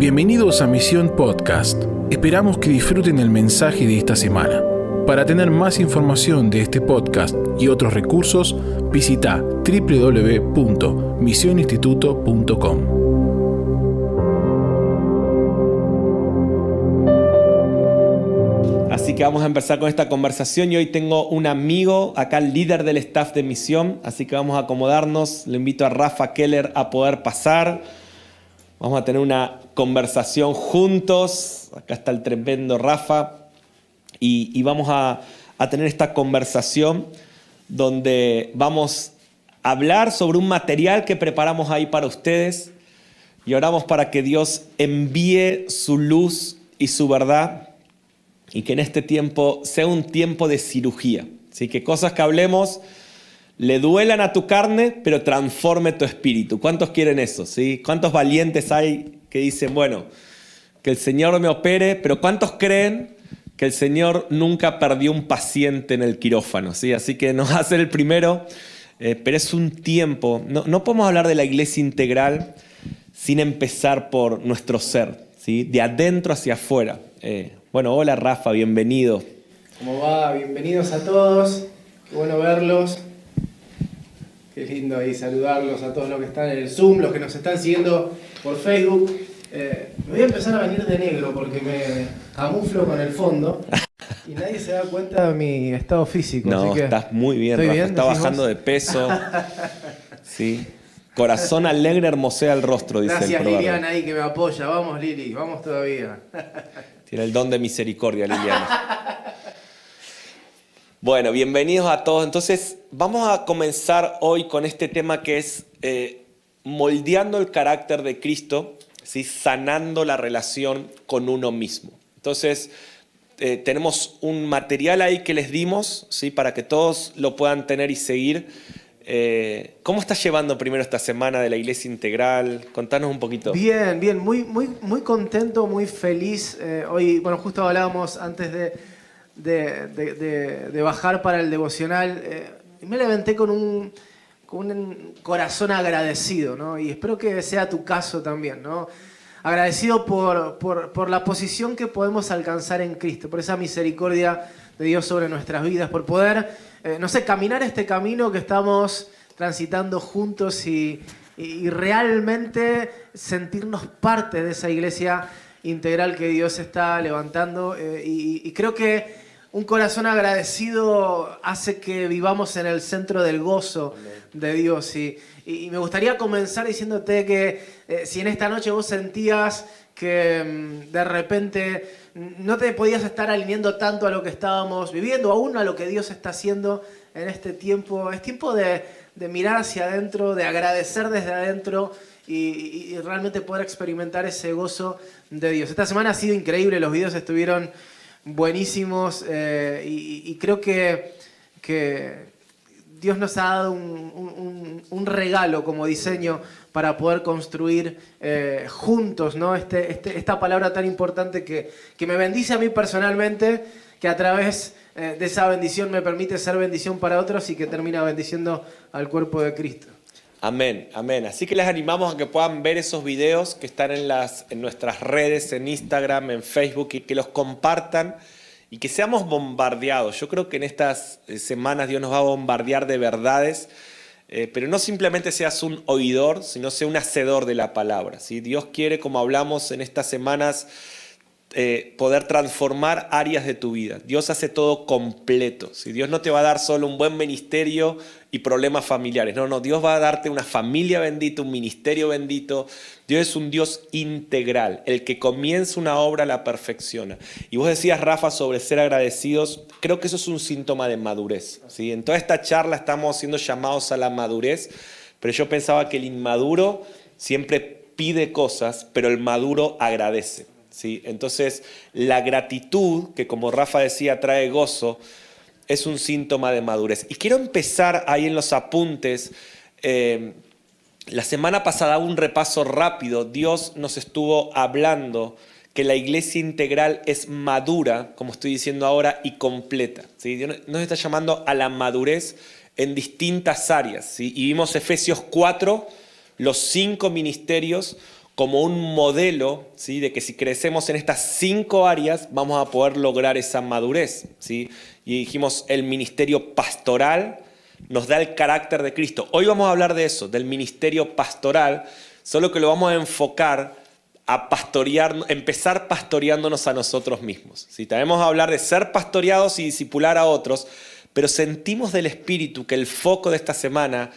Bienvenidos a Misión Podcast. Esperamos que disfruten el mensaje de esta semana. Para tener más información de este podcast y otros recursos, visita www.misioninstituto.com. Así que vamos a empezar con esta conversación y hoy tengo un amigo, acá el líder del staff de misión, así que vamos a acomodarnos. Le invito a Rafa Keller a poder pasar. Vamos a tener una conversación juntos. Acá está el tremendo Rafa. Y, vamos a, a tener esta conversación donde vamos a hablar sobre un material que preparamos ahí para ustedes y oramos para que Dios envíe su luz y su verdad y que en este tiempo sea un tiempo de cirugía. Así que cosas que hablemos le duelan a tu carne, pero transforme tu espíritu. ¿Cuántos quieren eso? ¿sí? ¿Cuántos valientes hay que dicen, bueno, que el Señor me opere, pero cuántos creen que el Señor nunca perdió un paciente en el quirófano? ¿sí? Así que nos hace el primero, eh, pero es un tiempo. No, no, podemos hablar de la iglesia integral sin empezar por nuestro ser, ¿sí? de adentro hacia afuera. Eh, bueno, hola Rafa, bienvenido. ¿Cómo va? Bienvenidos a todos. Qué bueno verlos. Qué lindo ahí saludarlos a todos los que están en el Zoom, los que nos están siguiendo por Facebook. Eh, me voy a empezar a venir de negro porque me camuflo con el fondo y nadie se da cuenta de mi estado físico. No, estás muy bien, Rafa. Está bajando de peso. sí. Corazón alegre hermosea el rostro, dice Gracias, el Gracias Liliana ahí que me apoya. Vamos Lili, vamos todavía. Tiene el don de misericordia, Liliana. bueno, bienvenidos a todos. Entonces, vamos a comenzar hoy con este tema que es eh, moldeando el carácter de Cristo, ¿sí? sanando la relación con uno mismo. Entonces, eh, tenemos un material ahí que les dimos, ¿sí? para que todos lo puedan tener y seguir. Eh, ¿Cómo estás llevando primero esta semana de la Iglesia Integral? Contanos un poquito. Bien, bien, muy, muy, muy contento, muy feliz. Hoy, bueno, justo hablábamos antes de, de, bajar para el devocional. Eh, me levanté con un, con un corazón agradecido, ¿no? Y espero que sea tu caso también, ¿no? Agradecido por, por, por la posición que podemos alcanzar en Cristo, por esa misericordia de Dios sobre nuestras vidas, por poder eh, no sé, caminar este camino que estamos transitando juntos y, realmente sentirnos parte de esa iglesia integral que Dios está levantando. Eh, y, creo que un corazón agradecido hace que vivamos en el centro del gozo de Dios. Y, me gustaría comenzar diciéndote que eh, si en esta noche vos sentías que mm, de repente no te podías estar alineando tanto a lo que estábamos viviendo, aún a lo que Dios está haciendo en este tiempo. Es tiempo de, mirar hacia adentro, de agradecer desde adentro y, realmente poder experimentar ese gozo de Dios. Esta semana ha sido increíble, los videos estuvieron buenísimos eh, y, creo que, que, Dios nos ha dado un regalo como diseño para poder construir eh, juntos ¿no? Este, este, esta palabra tan importante que, que, me bendice a mí personalmente, que a través eh, de esa bendición me permite ser bendición para otros y que termina bendiciendo al cuerpo de Cristo. Amén, amén. Así que les animamos a que puedan ver esos videos que están en, las, en nuestras redes, en Instagram, en Facebook, y que los compartan y que seamos bombardeados. Yo creo que en estas eh, semanas Dios nos va a bombardear de verdades eh, pero no simplemente seas un oidor, sino sea un hacedor de la palabra. Si Dios quiere, como hablamos en estas semanas, eh, poder transformar áreas de tu vida. Dios hace todo completo. Si Dios no te va a dar solo un buen ministerio y problemas familiares. No, no, Dios va a darte una familia bendita, un ministerio bendito. Dios es un Dios integral. El que comienza una obra la perfecciona. Y vos decías, Rafa, sobre ser agradecidos. Creo que eso es un síntoma de madurez. ¿sí? En toda esta charla estamos siendo llamados a la madurez, pero yo pensaba que el inmaduro siempre pide cosas, pero el maduro agradece. ¿sí? Entonces, la gratitud, que como Rafa decía, trae gozo, es un síntoma de madurez. Y quiero empezar ahí en los apuntes. Eh, la semana pasada, un repaso rápido, Dios nos estuvo hablando que la iglesia integral es madura, como estoy diciendo ahora, y completa. Dios nos está llamando a la madurez en distintas áreas. Y vimos Efesios 4, los cinco ministerios como un modelo de que si crecemos en estas cinco áreas vamos a poder lograr esa madurez. ¿sí? Y dijimos, el ministerio pastoral nos da el carácter de Cristo. Hoy vamos a hablar de eso, del ministerio pastoral, solo que lo vamos a enfocar a pastorear, empezar pastoreándonos a nosotros mismos. También vamos a hablar de ser pastoreados y discipular a otros, pero sentimos del Espíritu que el foco de esta semana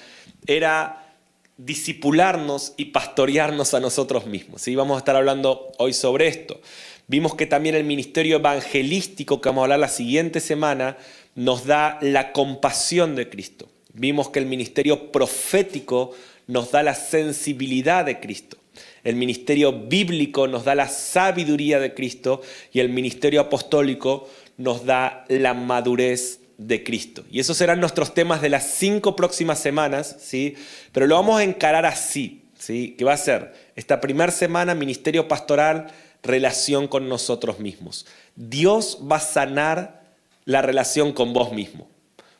era disipularnos y pastorearnos a nosotros mismos. ¿sí? Vamos a estar hablando hoy sobre esto. Vimos que también el ministerio evangelístico, que vamos a hablar la siguiente semana, nos da la compasión de Cristo. Vimos que el ministerio profético nos da la sensibilidad de Cristo. El ministerio bíblico nos da la sabiduría de Cristo y el ministerio apostólico nos da la madurez de Cristo. Y esos serán nuestros temas de las cinco próximas semanas, ¿sí? Pero lo vamos a encarar así, ¿sí? Que va a ser esta primera semana ministerio pastoral, relación con nosotros mismos. Dios va a sanar la relación con vos mismo.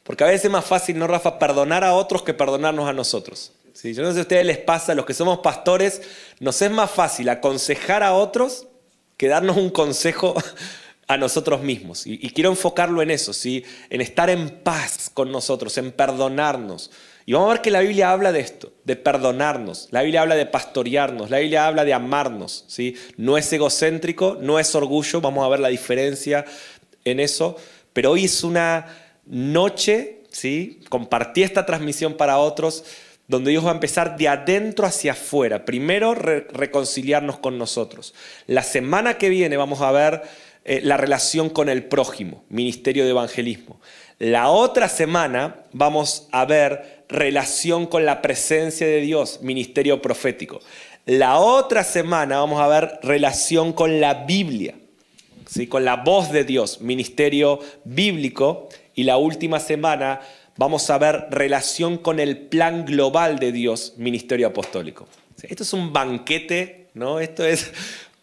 Porque a veces es más fácil, ¿no, Rafa?, perdonar a otros que perdonarnos a nosotros. ¿Sí? Yo no sé si a ustedes les pasa, los que somos pastores, nos es más fácil aconsejar a otros que darnos un consejo a nosotros mismos. Y, quiero enfocarlo en eso, ¿sí? en estar en paz con nosotros, en perdonarnos. Y vamos a ver que la Biblia habla de esto, de perdonarnos. La Biblia habla de pastorearnos, la Biblia habla de amarnos. ¿sí? No es egocéntrico, no es orgullo, vamos a ver la diferencia en eso. Pero hoy es una noche, ¿sí? compartí esta transmisión para otros, donde Dios va a empezar de adentro hacia afuera. Primero, reconciliarnos con nosotros. La semana que viene vamos a ver eh, la relación con el prójimo, ministerio de evangelismo. La otra semana vamos a ver relación con la presencia de Dios, ministerio profético. La otra semana vamos a ver relación con la Biblia, ¿sí? con la voz de Dios, ministerio bíblico. Y la última semana vamos a ver relación con el plan global de Dios, ministerio apostólico. Esto es un banquete, ¿no? Esto es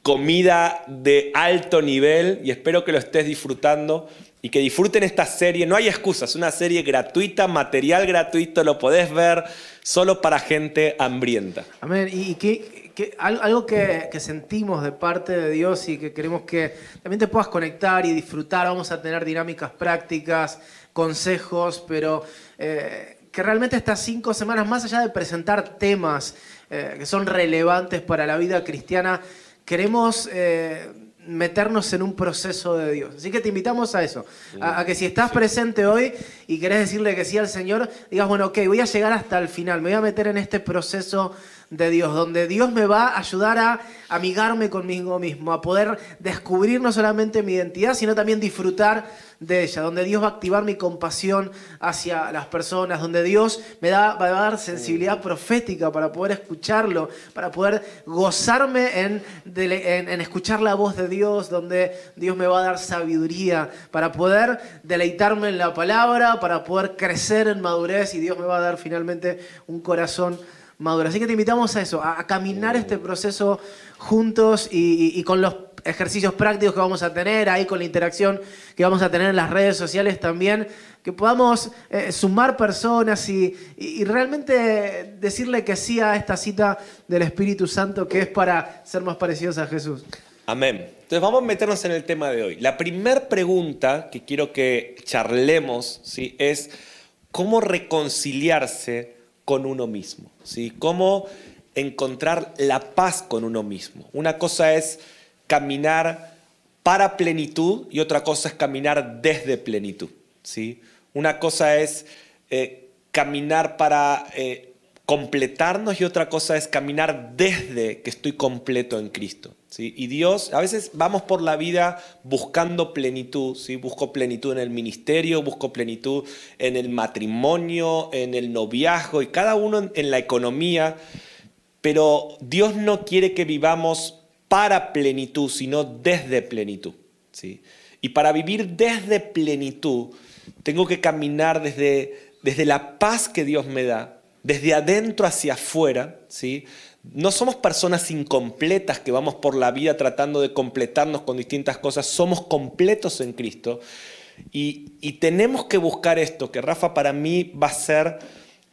comida de alto nivel y espero que lo estés disfrutando y que disfruten esta serie. No hay excusas, una serie gratuita, material gratuito, lo podés ver solo para gente hambrienta. Amén. Y que, algo que, sentimos de parte de Dios y que queremos que también te puedas conectar y disfrutar. Vamos a tener dinámicas prácticas, consejos, pero eh, que realmente estas cinco semanas, más allá de presentar temas eh, que son relevantes para la vida cristiana, queremos eh, meternos en un proceso de Dios. Así que te invitamos a eso, a, que si estás presente hoy y querés decirle que sí al Señor, digas, bueno, ok, voy a llegar hasta el final, me voy a meter en este proceso de Dios, donde Dios me va a ayudar a amigarme conmigo mismo, a poder descubrir no solamente mi identidad, sino también disfrutar de ella, donde Dios va a activar mi compasión hacia las personas, donde Dios me da, va a dar sensibilidad profética para poder escucharlo, para poder gozarme en, en, escuchar la voz de Dios, donde Dios me va a dar sabiduría, para poder deleitarme en la palabra, para poder crecer en madurez y Dios me va a dar finalmente un corazón maduro. Así que te invitamos a eso, a, caminar este proceso juntos y con los ejercicios prácticos que vamos a tener, ahí con la interacción que vamos a tener en las redes sociales también, que podamos eh, sumar personas y, realmente decirle que sí a esta cita del Espíritu Santo que es para ser más parecidos a Jesús. Amén. Entonces vamos a meternos en el tema de hoy. La primera pregunta que quiero que charlemos ¿sí? es cómo reconciliarse con uno mismo, ¿sí? cómo encontrar la paz con uno mismo. Una cosa es caminar para plenitud y otra cosa es caminar desde plenitud. ¿sí? Una cosa es eh, caminar para eh, completarnos y otra cosa es caminar desde que estoy completo en Cristo. ¿Sí? Y Dios, a veces vamos por la vida buscando plenitud, ¿sí? busco plenitud en el ministerio, busco plenitud en el matrimonio, en el noviazgo y cada uno en la economía, pero Dios no quiere que vivamos para plenitud, sino desde plenitud. ¿sí? Y para vivir desde plenitud, tengo que caminar desde, desde la paz que Dios me da, desde adentro hacia afuera. ¿sí? No somos personas incompletas que vamos por la vida tratando de completarnos con distintas cosas, somos completos en Cristo. Y, y tenemos que buscar esto, que Rafa para mí va a ser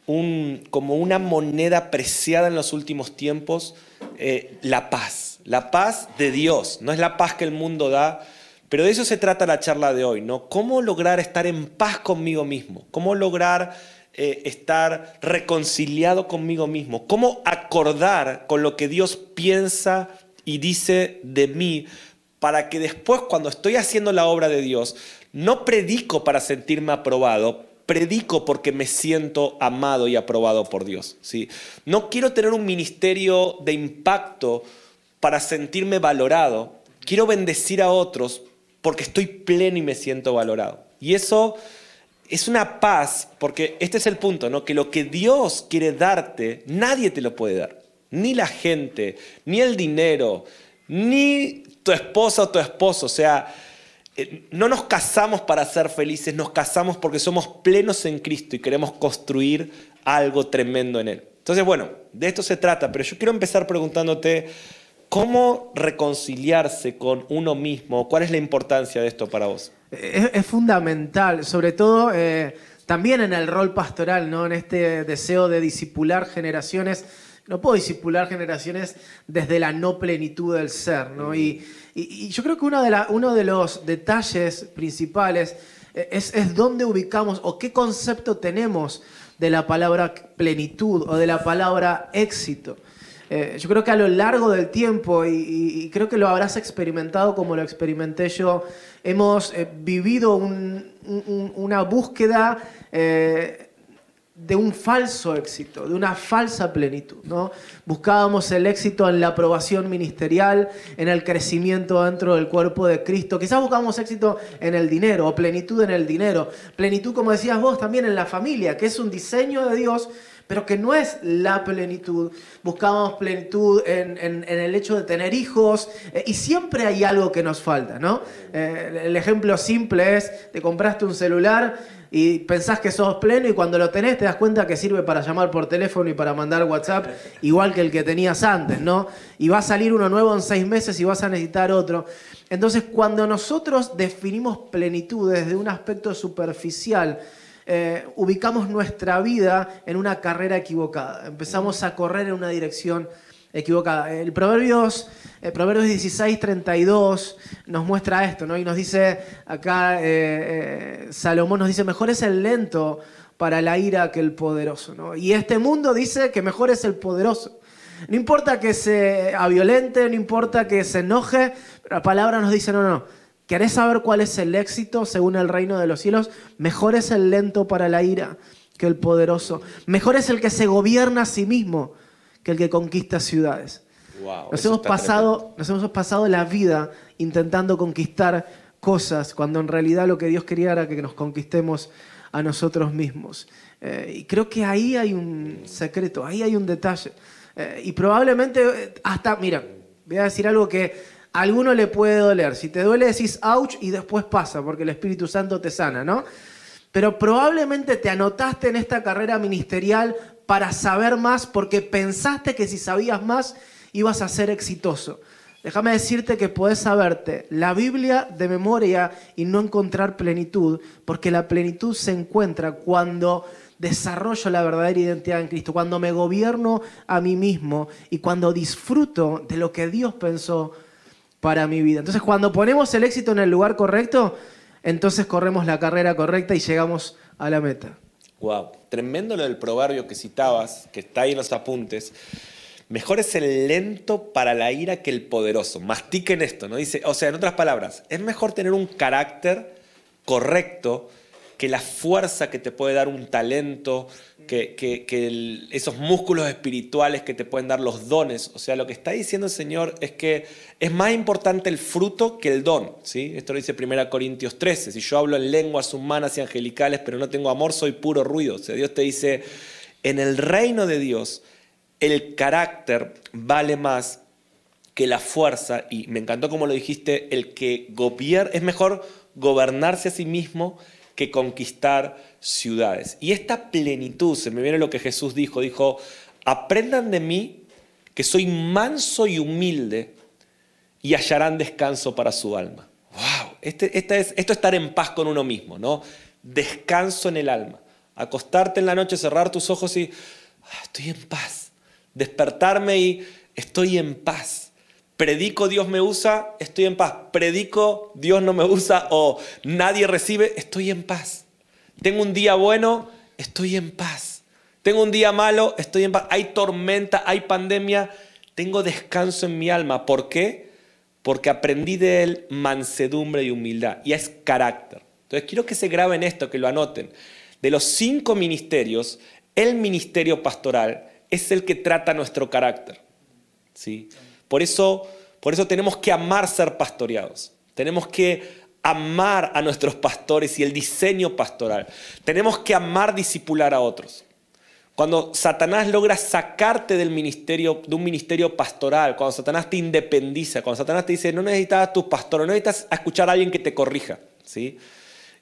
un, como una moneda preciada en los últimos tiempos, eh, la paz. La paz de Dios. No es la paz que el mundo da, pero de eso se trata la charla de hoy, ¿no? ¿Cómo lograr estar en paz conmigo mismo? ¿Cómo lograr eh, estar reconciliado conmigo mismo? ¿Cómo acordar con lo que Dios piensa y dice de mí para que después cuando estoy haciendo la obra de Dios, no predico para sentirme aprobado, predico porque me siento amado y aprobado por Dios. ¿sí? No quiero tener un ministerio de impacto para sentirme valorado, quiero bendecir a otros porque estoy pleno y me siento valorado. Y eso es una paz, porque este es el punto, ¿no? Que lo que Dios quiere darte, nadie te lo puede dar. Ni la gente, ni el dinero, ni tu esposa o tu esposo. O sea, eh, no nos casamos para ser felices, nos casamos porque somos plenos en Cristo y queremos construir algo tremendo en Él. Entonces, bueno, de esto se trata, pero yo quiero empezar preguntándote, ¿Cómo reconciliarse con uno mismo? ¿Cuál es la importancia de esto para vos? Es, fundamental, sobre todo eh, también en el rol pastoral, ¿no? en este deseo de disipular generaciones. No puedo disipular generaciones desde la no plenitud del ser. ¿no? Y, yo creo que uno de, uno de los detalles principales eh, es, es dónde ubicamos o qué concepto tenemos de la palabra plenitud o de la palabra éxito. Eh, yo creo que a lo largo del tiempo, y, creo que lo habrás experimentado como lo experimenté yo, hemos eh, vivido una búsqueda eh, de un falso éxito, de una falsa plenitud. ¿no? Buscábamos el éxito en la aprobación ministerial, en el crecimiento dentro del cuerpo de Cristo. Quizás buscábamos éxito en el dinero o plenitud en el dinero. Plenitud, como decías vos, también en la familia, que es un diseño de Dios pero que no es la plenitud. Buscamos plenitud en, el hecho de tener hijos eh, y siempre hay algo que nos falta, ¿no? Eh, el ejemplo simple es, te compraste un celular y pensás que sos pleno y cuando lo tenés te das cuenta que sirve para llamar por teléfono y para mandar WhatsApp igual que el que tenías antes, ¿no? Y va a salir uno nuevo en seis meses y vas a necesitar otro. Entonces, cuando nosotros definimos plenitud desde un aspecto superficial, eh, ubicamos nuestra vida en una carrera equivocada. Empezamos a correr en una dirección equivocada. El Proverbios, el Proverbios 16, 32 nos muestra esto, ¿no? Y nos dice acá, eh, eh, Salomón nos dice, mejor es el lento para la ira que el poderoso, ¿no? Y este mundo dice que mejor es el poderoso. No importa que sea violente, no importa que se enoje, pero la palabra nos dice, no, no, ¿Querés saber cuál es el éxito según el reino de los cielos? Mejor es el lento para la ira que el poderoso. Mejor es el que se gobierna a sí mismo que el que conquista ciudades. nos, hemos pasado, nos hemos pasado la vida intentando conquistar cosas cuando en realidad lo que Dios quería era que nos conquistemos a nosotros mismos. Eh, y creo que ahí hay un secreto, ahí hay un detalle. Eh, y probablemente eh, hasta, mira, voy a decir algo que alguno le puede doler. Si te duele decís ouch y después pasa, porque el Espíritu Santo te sana, ¿no? Pero probablemente te anotaste en esta carrera ministerial para saber más porque pensaste que si sabías más ibas a ser exitoso. Déjame decirte que puedes saberte la Biblia de memoria y no encontrar plenitud, porque la plenitud se encuentra cuando desarrollo la verdadera identidad en Cristo, cuando me gobierno a mí mismo y cuando disfruto de lo que Dios pensó para mi vida. Entonces, cuando ponemos el éxito en el lugar correcto, entonces corremos la carrera correcta y llegamos a la meta. Wow, tremendo lo del proverbio que citabas, que está ahí en los apuntes. Mejor es el lento para la ira que el poderoso. Mastiquen esto, ¿no? Dice, o sea, en otras palabras, es mejor tener un carácter correcto que la fuerza que te puede dar un talento, que, esos músculos espirituales que te pueden dar los dones. O sea, lo que está diciendo el Señor es que es más importante el fruto que el don. ¿sí? Esto lo dice 1 Corintios 13. Si yo hablo en lenguas humanas y angelicales, pero no tengo amor, soy puro ruido. O sea, Dios te dice, en el reino de Dios, el carácter vale más que la fuerza. Y me encantó como lo dijiste, el que gobierna, es mejor gobernarse a sí mismo que conquistar ciudades. Y esta plenitud, se me viene lo que Jesús dijo, dijo, aprendan de mí que soy manso y humilde y hallarán descanso para su alma. ¡Wow! Este, es, esto es estar en paz con uno mismo, ¿no? Descanso en el alma. Acostarte en la noche, cerrar tus ojos y ah, estoy en paz. Despertarme y estoy en paz. Predico, Dios me usa, estoy en paz. Predico, Dios no me usa o nadie recibe, estoy en paz. Tengo un día bueno, estoy en paz. Tengo un día malo, estoy en paz. Hay tormenta, hay pandemia, tengo descanso en mi alma. ¿Por qué? Porque aprendí de él mansedumbre y humildad. Y es carácter. Entonces quiero que se graben esto, que lo anoten. De los cinco ministerios, el ministerio pastoral es el que trata nuestro carácter. ¿sí? Por, eso, por eso tenemos que amar ser pastoreados. Tenemos que amar a nuestros pastores y el diseño pastoral. Tenemos que amar discipular a otros. Cuando Satanás logra sacarte del ministerio, de un ministerio pastoral, cuando Satanás te independiza, cuando Satanás te dice, no necesitas a tu pastor, no necesitas escuchar a alguien que te corrija. ¿sí?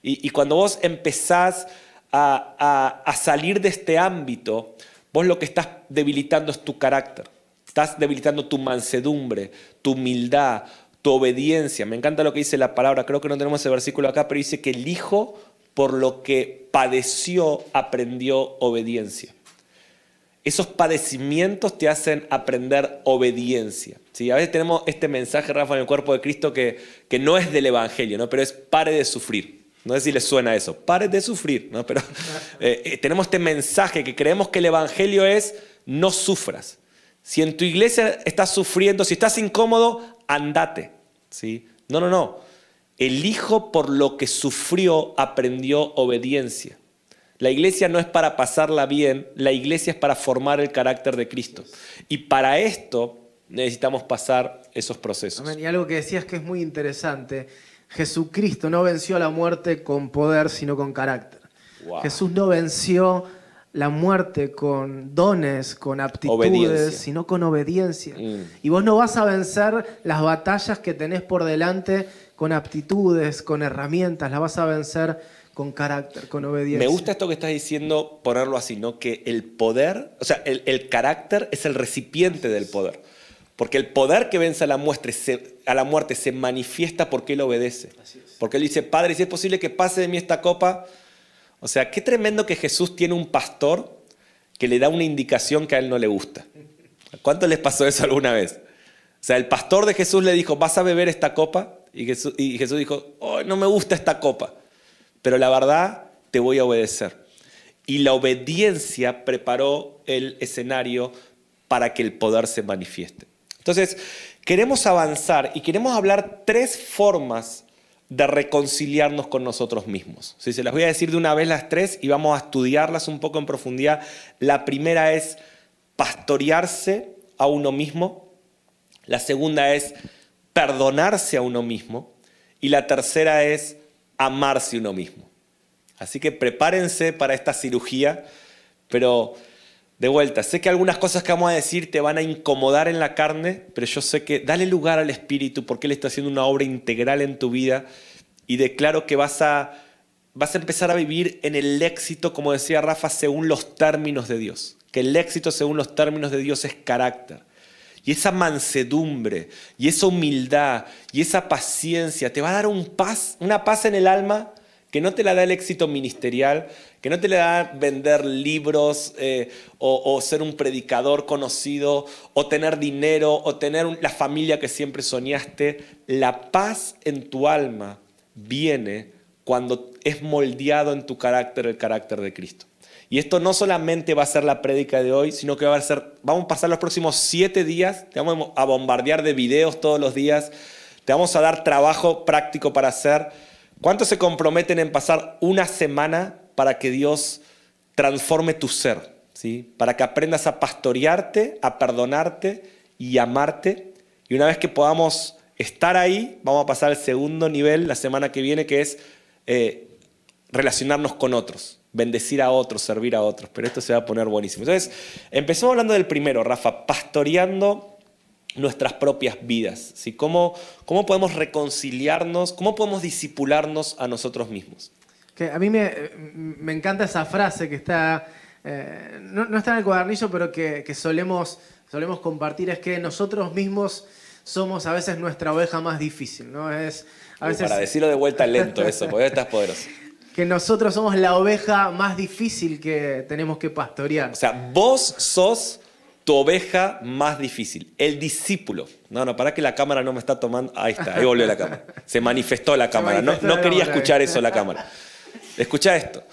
Y, cuando vos empezás a, a salir de este ámbito, vos lo que estás debilitando es tu carácter. Estás debilitando tu mansedumbre, tu humildad, tu obediencia. Me encanta lo que dice la palabra, creo que no tenemos ese versículo acá, pero dice que el Hijo, por lo que padeció, aprendió obediencia. Esos padecimientos te hacen aprender obediencia. ¿sí? A veces tenemos este mensaje, Rafa, en el cuerpo de Cristo que, que no es del Evangelio, ¿no? pero es pare de sufrir. No sé si les suena eso. Pare de sufrir. ¿no? Pero eh, eh, tenemos este mensaje que creemos que el Evangelio es no sufras. Si en tu iglesia estás sufriendo, si estás incómodo, andate. ¿sí? No, no, no. El Hijo por lo que sufrió aprendió obediencia. La iglesia no es para pasarla bien, la iglesia es para formar el carácter de Cristo. Y para esto necesitamos pasar esos procesos. Y algo que decías que es muy interesante, Jesucristo no venció a la muerte con poder, sino con carácter. Jesús no venció la muerte con dones, con aptitudes, sino con obediencia. Mm. Y vos no vas a vencer las batallas que tenés por delante con aptitudes, con herramientas, las vas a vencer con carácter, con obediencia. Me gusta esto que estás diciendo, ponerlo así, ¿no? Que el poder, o sea, el, carácter es el recipiente del poder. Porque el poder que vence a la, muerte se, a la muerte se manifiesta porque él obedece. Porque él dice, Padre, si es posible que pase de mí esta copa, o sea, qué tremendo que Jesús tiene un pastor que le da una indicación que a él no le gusta. ¿Cuánto les pasó eso alguna vez? O sea, el pastor de Jesús le dijo, ¿vas a beber esta copa? Y Jesús, y Jesús dijo, oh, no me gusta esta copa, pero la verdad te voy a obedecer. Y la obediencia preparó el escenario para que el poder se manifieste. Entonces, queremos avanzar y queremos hablar tres formas de reconciliarnos con nosotros mismos. Si se las voy a decir de una vez las tres y vamos a estudiarlas un poco en profundidad. La primera es pastorearse a uno mismo. La segunda es perdonarse a uno mismo. Y la tercera es amarse uno mismo. Así que prepárense para esta cirugía, pero de vuelta, sé que algunas cosas que vamos a decir te van a incomodar en la carne, pero yo sé que dale lugar al Espíritu porque Él está haciendo una obra integral en tu vida y declaro que vas a, vas a empezar a vivir en el éxito, como decía Rafa, según los términos de Dios. Que el éxito según los términos de Dios es carácter. Y esa mansedumbre, y esa humildad, y esa paciencia te va a dar un paz, una paz en el alma que no te la da el éxito ministerial, que no te la da vender libros eh, o, ser un predicador conocido o tener dinero o tener la familia que siempre soñaste. La paz en tu alma viene cuando es moldeado en tu carácter el carácter de Cristo. Y esto no solamente va a ser la prédica de hoy, sino que va a ser, vamos a pasar los próximos siete días, te vamos a bombardear de videos todos los días, te vamos a dar trabajo práctico para hacer ¿Cuántos se comprometen en pasar una semana para que Dios transforme tu ser? ¿sí? Para que aprendas a pastorearte, a perdonarte y amarte. Y una vez que podamos estar ahí, vamos a pasar al segundo nivel la semana que viene, que es eh, relacionarnos con otros, bendecir a otros, servir a otros. Pero esto se va a poner buenísimo. Entonces, empezamos hablando del primero, Rafa, pastoreando nuestras propias vidas. ¿sí? ¿Cómo, ¿Cómo podemos reconciliarnos? ¿Cómo podemos disipularnos a nosotros mismos? Que a mí me, me, encanta esa frase que está, eh, no, está en el cuadernillo, pero que, que, solemos, solemos compartir, es que nosotros mismos somos a veces nuestra oveja más difícil. ¿no? Es, a veces... Para decirlo de vuelta lento eso, porque estás poderoso. que nosotros somos la oveja más difícil que tenemos que pastorear. O sea, vos sos tu oveja más difícil, el discípulo. No, no, para que la cámara no me está tomando. Ahí está, ahí volvió la cámara. Se manifestó la cámara. no, no quería escuchar eso la cámara. Escucha esto.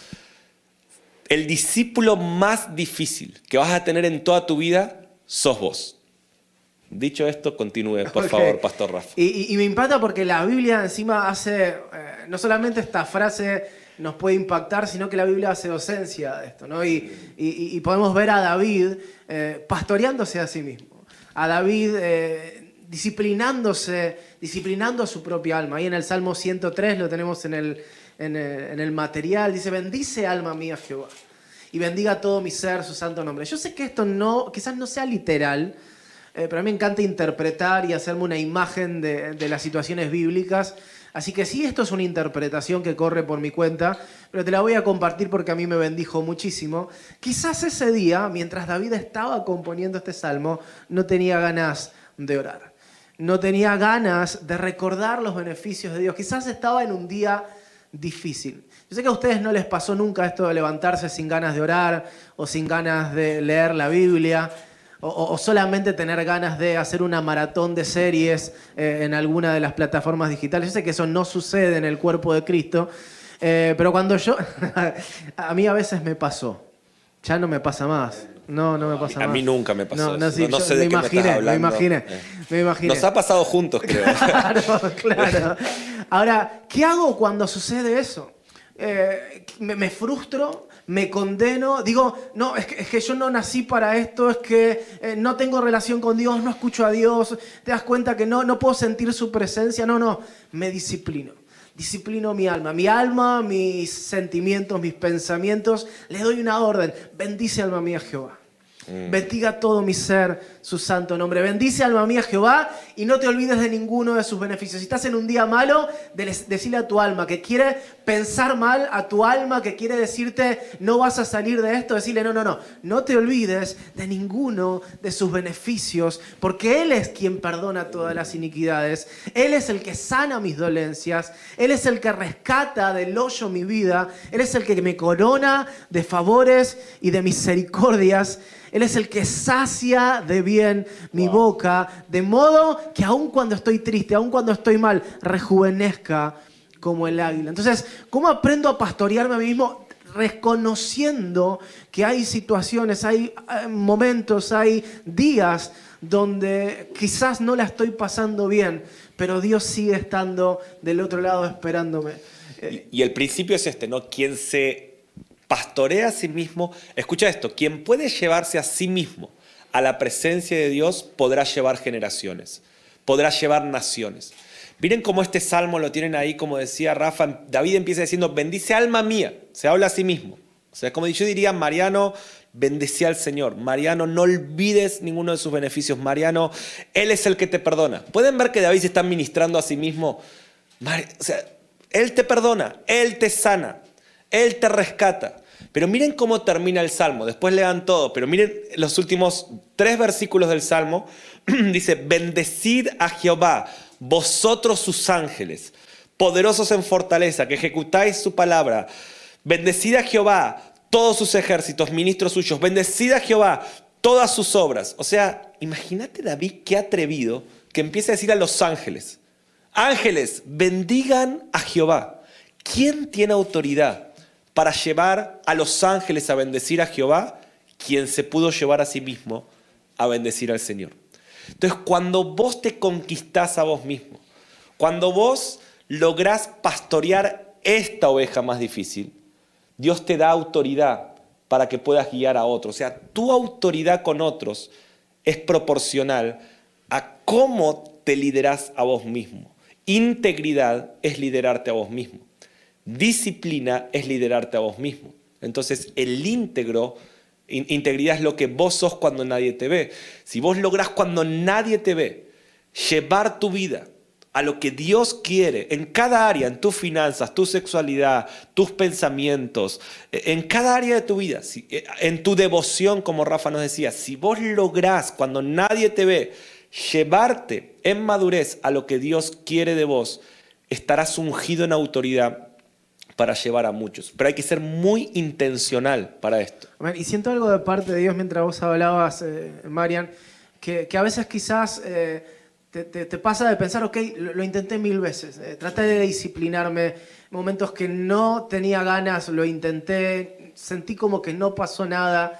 El discípulo más difícil que vas a tener en toda tu vida sos vos. Dicho esto, continúe, por favor, Pastor Rafa. Y, me impacta porque la Biblia encima hace, eh, no solamente esta frase nos puede impactar, sino que la Biblia hace docencia de esto, ¿no? Y, podemos ver a David eh, pastoreándose a sí mismo, a David eh, disciplinándose, disciplinando a su propia alma. Ahí en el Salmo 103 lo tenemos en el, en el material, dice, bendice alma mía Jehová y bendiga todo mi ser su santo nombre. Yo sé que esto no, quizás no sea literal, eh, pero a mí me encanta interpretar y hacerme una imagen de, las situaciones bíblicas. Así que sí, esto es una interpretación que corre por mi cuenta, pero te la voy a compartir porque a mí me bendijo muchísimo. Quizás ese día, mientras David estaba componiendo este salmo, no tenía ganas de orar. No tenía ganas de recordar los beneficios de Dios. Quizás estaba en un día difícil. Yo sé que a ustedes no les pasó nunca esto de levantarse sin ganas de orar o sin ganas de leer la Biblia o, solamente tener ganas de hacer una maratón de series eh, en alguna de las plataformas digitales. Yo sé que eso no sucede en el cuerpo de Cristo, eh, pero cuando yo, a mí a veces me pasó, ya no me pasa más. No, no me pasa más. A mí nunca me pasó. No, no, sé de me qué me, me imaginé, eh. me imaginé. Nos ha pasado juntos, creo. claro, claro. Ahora, ¿qué hago cuando sucede eso? me, frustro, me condeno, digo, no, es que, yo no nací para esto, es que eh, no tengo relación con Dios, no escucho a Dios, te das cuenta que no, no puedo sentir su presencia, no, no, me disciplino. Disciplino mi alma, mi alma, mis sentimientos, mis pensamientos, le doy una orden, bendice alma mía Jehová. Mm. Bendiga todo mi ser su santo nombre. Bendice alma mía Jehová y no te olvides de ninguno de sus beneficios. Si estás en un día malo, decirle a tu alma que quiere pensar mal, a tu alma que quiere decirte no vas a salir de esto, decirle no, no, no, no te olvides de ninguno de sus beneficios, porque Él es quien perdona todas las iniquidades. Él es el que sana mis dolencias. Él es el que rescata del hoyo mi vida. Él es el que me corona de favores y de misericordias. Él es el que sacia de bien mi boca, de modo que aun cuando estoy triste, aun cuando estoy mal, rejuvenezca como el águila. Entonces, ¿cómo aprendo a pastorearme a mí mismo? Reconociendo que hay situaciones, hay momentos, hay días donde quizás no la estoy pasando bien, pero Dios sigue estando del otro lado esperándome. Y el principio es este, ¿no? Quien se pastorea a sí mismo, escucha esto, quien puede llevarse a sí mismo a la presencia de Dios podrá llevar generaciones, podrá llevar naciones. Miren cómo este salmo lo tienen ahí, como decía Rafa, David empieza diciendo, bendice alma mía, se habla a sí mismo. O sea, como yo diría, Mariano, bendice al Señor. Mariano, no olvides ninguno de sus beneficios. Mariano, Él es el que te perdona. ¿Pueden ver que David se está ministrando a sí mismo? O sea, Él te perdona, Él te sana, Él te rescata. Pero miren cómo termina el Salmo, después lean todo, pero miren los últimos tres versículos del Salmo. Dice, bendecid a Jehová, vosotros sus ángeles, poderosos en fortaleza, que ejecutáis su palabra. Bendecid a Jehová, todos sus ejércitos, ministros suyos. Bendecid a Jehová, todas sus obras. O sea, imagínate David qué atrevido que empiece a decir a los ángeles, ángeles, bendigan a Jehová. ¿Quién tiene autoridad para llevar a los ángeles a bendecir a Jehová, quien se pudo llevar a sí mismo a bendecir al Señor. Entonces, cuando vos te conquistás a vos mismo, cuando vos lográs pastorear esta oveja más difícil, Dios te da autoridad para que puedas guiar a otros. O sea, tu autoridad con otros es proporcional a cómo te liderás a vos mismo. Integridad es liderarte a vos mismo. Disciplina es liderarte a vos mismo. Entonces, el íntegro, integridad es lo que vos sos cuando nadie te ve. Si vos lográs cuando nadie te ve, llevar tu vida a lo que Dios quiere en cada área, en tus finanzas, tu sexualidad, tus pensamientos, e, en cada área de tu vida, e, en tu devoción, como Rafa nos decía, si vos lográs cuando nadie te ve, llevarte en madurez a lo que Dios quiere de vos, estarás ungido en autoridad para llevar a muchos. Pero hay que ser muy intencional para esto. Y siento algo de parte de Dios mientras vos hablabas, eh, Marian, que, a veces quizás eh, te, pasa de pensar, ok, lo, intenté mil veces, eh, traté de disciplinarme, momentos que no tenía ganas, lo intenté, sentí como que no pasó nada.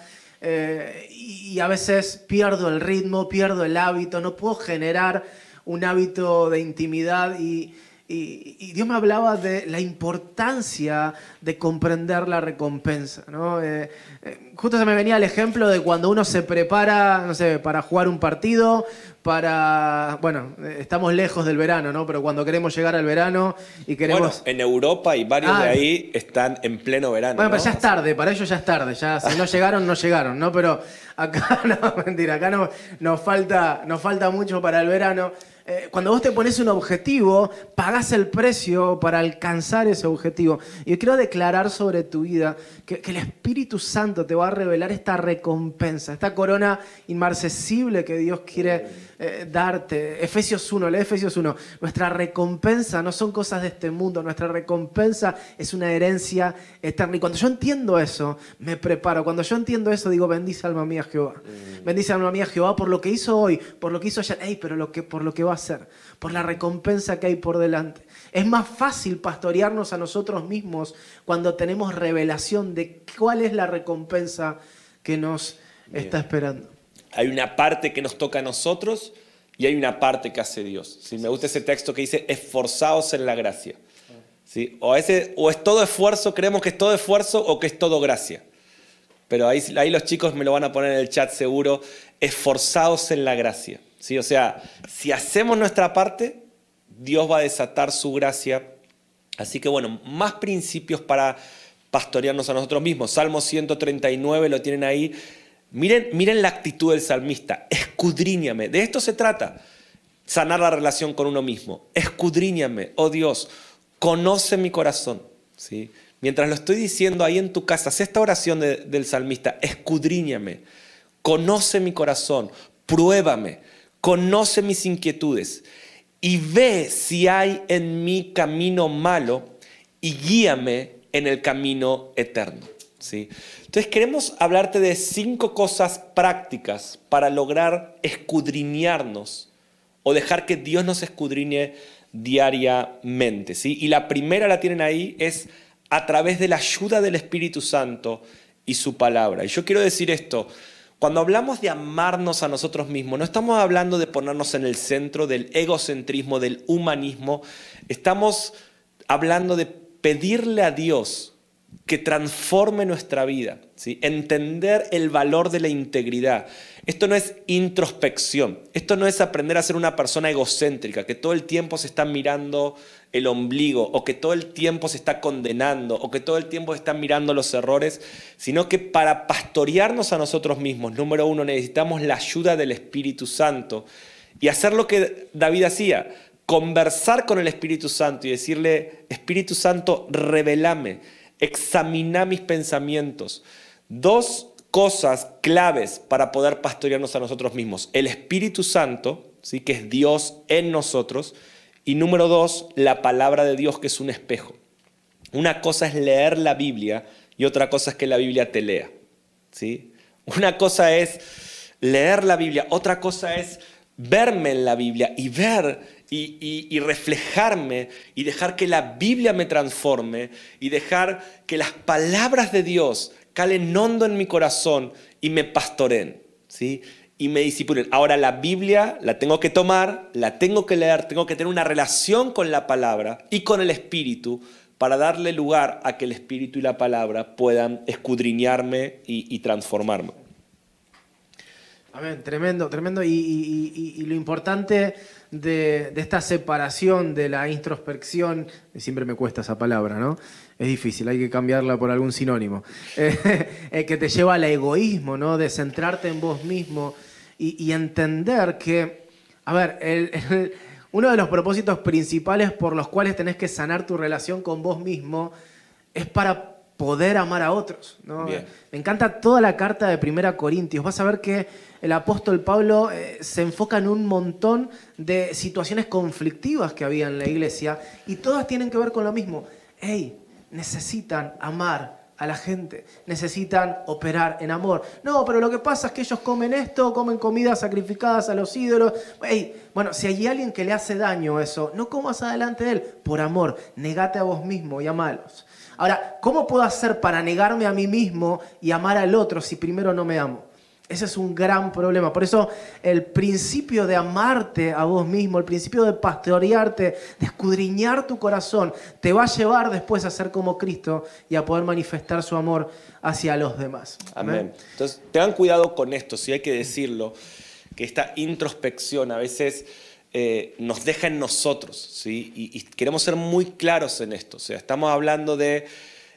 y a veces pierdo el ritmo, pierdo el hábito, no puedo generar un hábito de intimidad y, y, Dios me hablaba de la importancia de comprender la recompensa. ¿no? Eh, eh, justo se me venía el ejemplo de cuando uno se prepara, no sé, para jugar un partido, para, bueno, eh, estamos lejos del verano, ¿no? Pero cuando queremos llegar al verano y queremos... Bueno, en Europa y varios de ah. ahí están en pleno verano. Bueno, pero ya es tarde, para ellos ya es tarde, ya si no llegaron, no llegaron, ¿no? Pero acá no, mentira, acá no, nos, falta, nos falta mucho para el verano. Eh, cuando vos te pones un objetivo, pagás el precio para alcanzar ese objetivo. Y yo quiero declarar sobre tu vida que, el Espíritu Santo te va a revelar esta recompensa, esta corona inmarcesible que Dios quiere eh, darte. Efesios 1, lee Efesios 1. Nuestra recompensa no son cosas de este mundo, nuestra recompensa es una herencia eterna. Y cuando yo entiendo eso, me preparo. Cuando yo entiendo eso, digo, bendice alma mía Jehová. Mm. Bendice alma mía Jehová por lo que hizo hoy, por lo que hizo ayer, Ey, pero lo que, por lo que va a hacer, por la recompensa que hay por delante. Es más fácil pastorearnos a nosotros mismos cuando tenemos revelación de cuál es la recompensa que nos está esperando. Hay una parte que nos toca a nosotros y hay una parte que hace Dios. ¿sí? Me gusta ese texto que dice, esforzaos en la gracia. ¿sí? O, ese, o es todo esfuerzo, creemos que es todo esfuerzo o que es todo gracia. Pero ahí, ahí los chicos me lo van a poner en el chat seguro, esforzaos en la gracia. ¿sí? O sea, si hacemos nuestra parte, Dios va a desatar su gracia. Así que bueno, más principios para pastorearnos a nosotros mismos. Salmo 139 lo tienen ahí Miren, miren la actitud del salmista, escudriñame. De esto se trata, sanar la relación con uno mismo. Escudriñame, oh Dios, conoce mi corazón. ¿Sí? Mientras lo estoy diciendo ahí en tu casa, haz esta oración del salmista, escudriñame, conoce mi corazón, pruébame, conoce mis inquietudes y ve si hay en mí camino malo y guíame en el camino eterno. ¿Sí? Entonces queremos hablarte de cinco cosas prácticas para lograr escudriñarnos o dejar que Dios nos escudriñe diariamente. ¿sí? Y la primera la tienen ahí, es a través de la ayuda del Espíritu Santo y su palabra. Y yo quiero decir esto, cuando hablamos de amarnos a nosotros mismos, no estamos hablando de ponernos en el centro del egocentrismo, del humanismo, estamos hablando de pedirle a Dios que transforme nuestra vida, ¿sí? entender el valor de la integridad. Esto no es introspección, esto no es aprender a ser una persona egocéntrica, que todo el tiempo se está mirando el ombligo, o que todo el tiempo se está condenando, o que todo el tiempo se está mirando los errores, sino que para pastorearnos a nosotros mismos, número uno, necesitamos la ayuda del Espíritu Santo y hacer lo que David hacía, conversar con el Espíritu Santo y decirle, Espíritu Santo, revelame examina mis pensamientos. Dos cosas claves para poder pastorearnos a nosotros mismos. El Espíritu Santo, ¿sí? que es Dios en nosotros. Y número dos, la palabra de Dios, que es un espejo. Una cosa es leer la Biblia y otra cosa es que la Biblia te lea. ¿sí? Una cosa es leer la Biblia, otra cosa es verme en la Biblia y ver y, reflejarme y dejar que la Biblia me transforme y dejar que las palabras de Dios calen hondo en mi corazón y me pastoren, ¿sí? Y me disipulen. Ahora la Biblia la tengo que tomar, la tengo que leer, tengo que tener una relación con la palabra y con el Espíritu para darle lugar a que el Espíritu y la palabra puedan escudriñarme y, transformarme. Amén, tremendo, tremendo. y lo importante de, esta separación de la introspección, siempre me cuesta esa palabra, ¿no? Es difícil, hay que cambiarla por algún sinónimo, eh, que te lleva al egoísmo, ¿no? De centrarte en vos mismo y, entender que, a ver, uno de los propósitos principales por los cuales tenés que sanar tu relación con vos mismo es para poder amar a otros. ¿no? Me encanta toda la carta de Primera Corintios. Vas a ver que el apóstol Pablo eh, se enfoca en un montón de situaciones conflictivas que había en la iglesia y todas tienen que ver con lo mismo. Hey, necesitan amar a la gente, necesitan operar en amor. No, pero lo que pasa es que ellos comen esto, comen comidas sacrificadas a los ídolos. bueno, si hay alguien que le hace daño eso, no comas adelante de él, por amor, negate a vos mismo y amalos. Ahora, ¿cómo puedo hacer para negarme a mí mismo y amar al otro si primero no me amo? Ese es un gran problema. Por eso el principio de amarte a vos mismo, el principio de pastorearte, de escudriñar tu corazón, te va a llevar después a ser como Cristo y a poder manifestar su amor hacia los demás. Amén. Entonces, tengan cuidado con esto, si hay que decirlo, que esta introspección a veces eh, nos deja en nosotros, ¿sí? y queremos ser muy claros en esto. O sea, estamos hablando de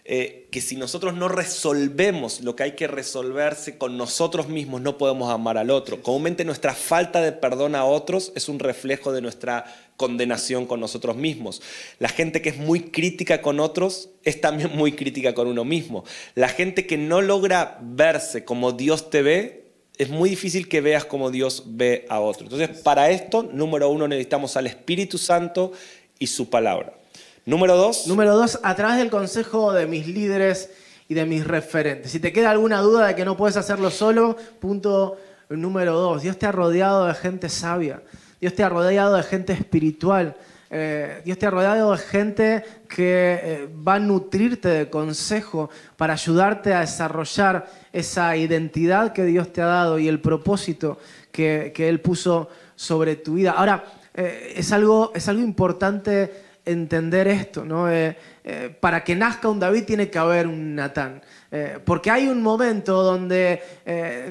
eh, que si nosotros no resolvemos lo que hay que resolverse con nosotros mismos, no podemos amar al otro. Comúnmente nuestra falta de perdón a otros es un reflejo de nuestra condenación con nosotros mismos. La gente que es muy crítica con otros es también muy crítica con uno mismo. La gente que no logra verse como Dios te ve, es muy difícil que veas como Dios ve a otro. Entonces, para esto, número uno, necesitamos al Espíritu Santo y su palabra. Número dos. Número dos, a través del consejo de mis líderes y de mis referentes. Si te queda alguna duda de que no puedes hacerlo solo, punto número dos. Dios te ha rodeado de gente sabia. Dios te ha rodeado de gente espiritual. Eh, Dios te ha rodeado de gente que eh, va a nutrirte de consejo para ayudarte a desarrollar esa identidad que Dios te ha dado y el propósito que, Él puso sobre tu vida. Ahora, eh, es, algo, es algo importante entender esto, ¿no? Eh, eh, para que nazca un David tiene que haber un Natán. Eh, porque hay un momento donde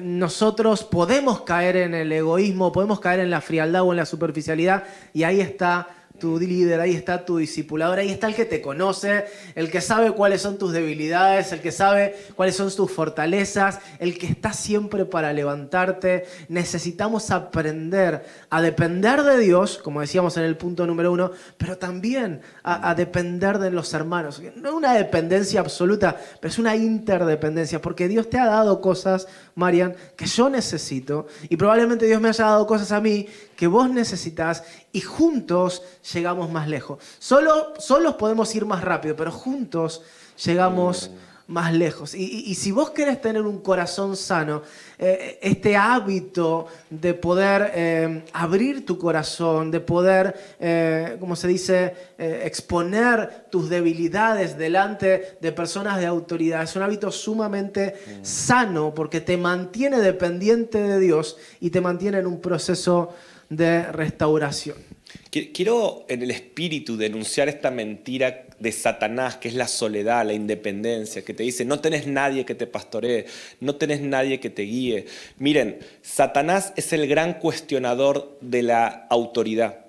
nosotros podemos caer en el egoísmo, podemos caer en la frialdad o en la superficialidad, y ahí está tu líder, ahí está tu discipulador, ahí está el que te conoce, el que sabe cuáles son tus debilidades, el que sabe cuáles son tus fortalezas, el que está siempre para levantarte. Necesitamos aprender a depender de Dios, como decíamos en el punto número uno, pero también a, depender de los hermanos. No es una dependencia absoluta, pero es una interdependencia, porque Dios te ha dado cosas, Marian, que yo necesito, y probablemente Dios me haya dado cosas a mí que vos necesitas, y juntos llegamos más lejos. Solo, solos podemos ir más rápido, pero juntos llegamos más lejos. Y, si vos querés tener un corazón sano, eh, este hábito de poder eh, abrir tu corazón, de poder, eh, como se dice, exponer tus debilidades delante de personas de autoridad, es un hábito sumamente sano porque te mantiene dependiente de Dios y te mantiene en un proceso de restauración. Quiero en el espíritu denunciar esta mentira de Satanás, que es la soledad, la independencia, que te dice, no tenés nadie que te pastoree, no tenés nadie que te guíe. Miren, Satanás es el gran cuestionador de la autoridad.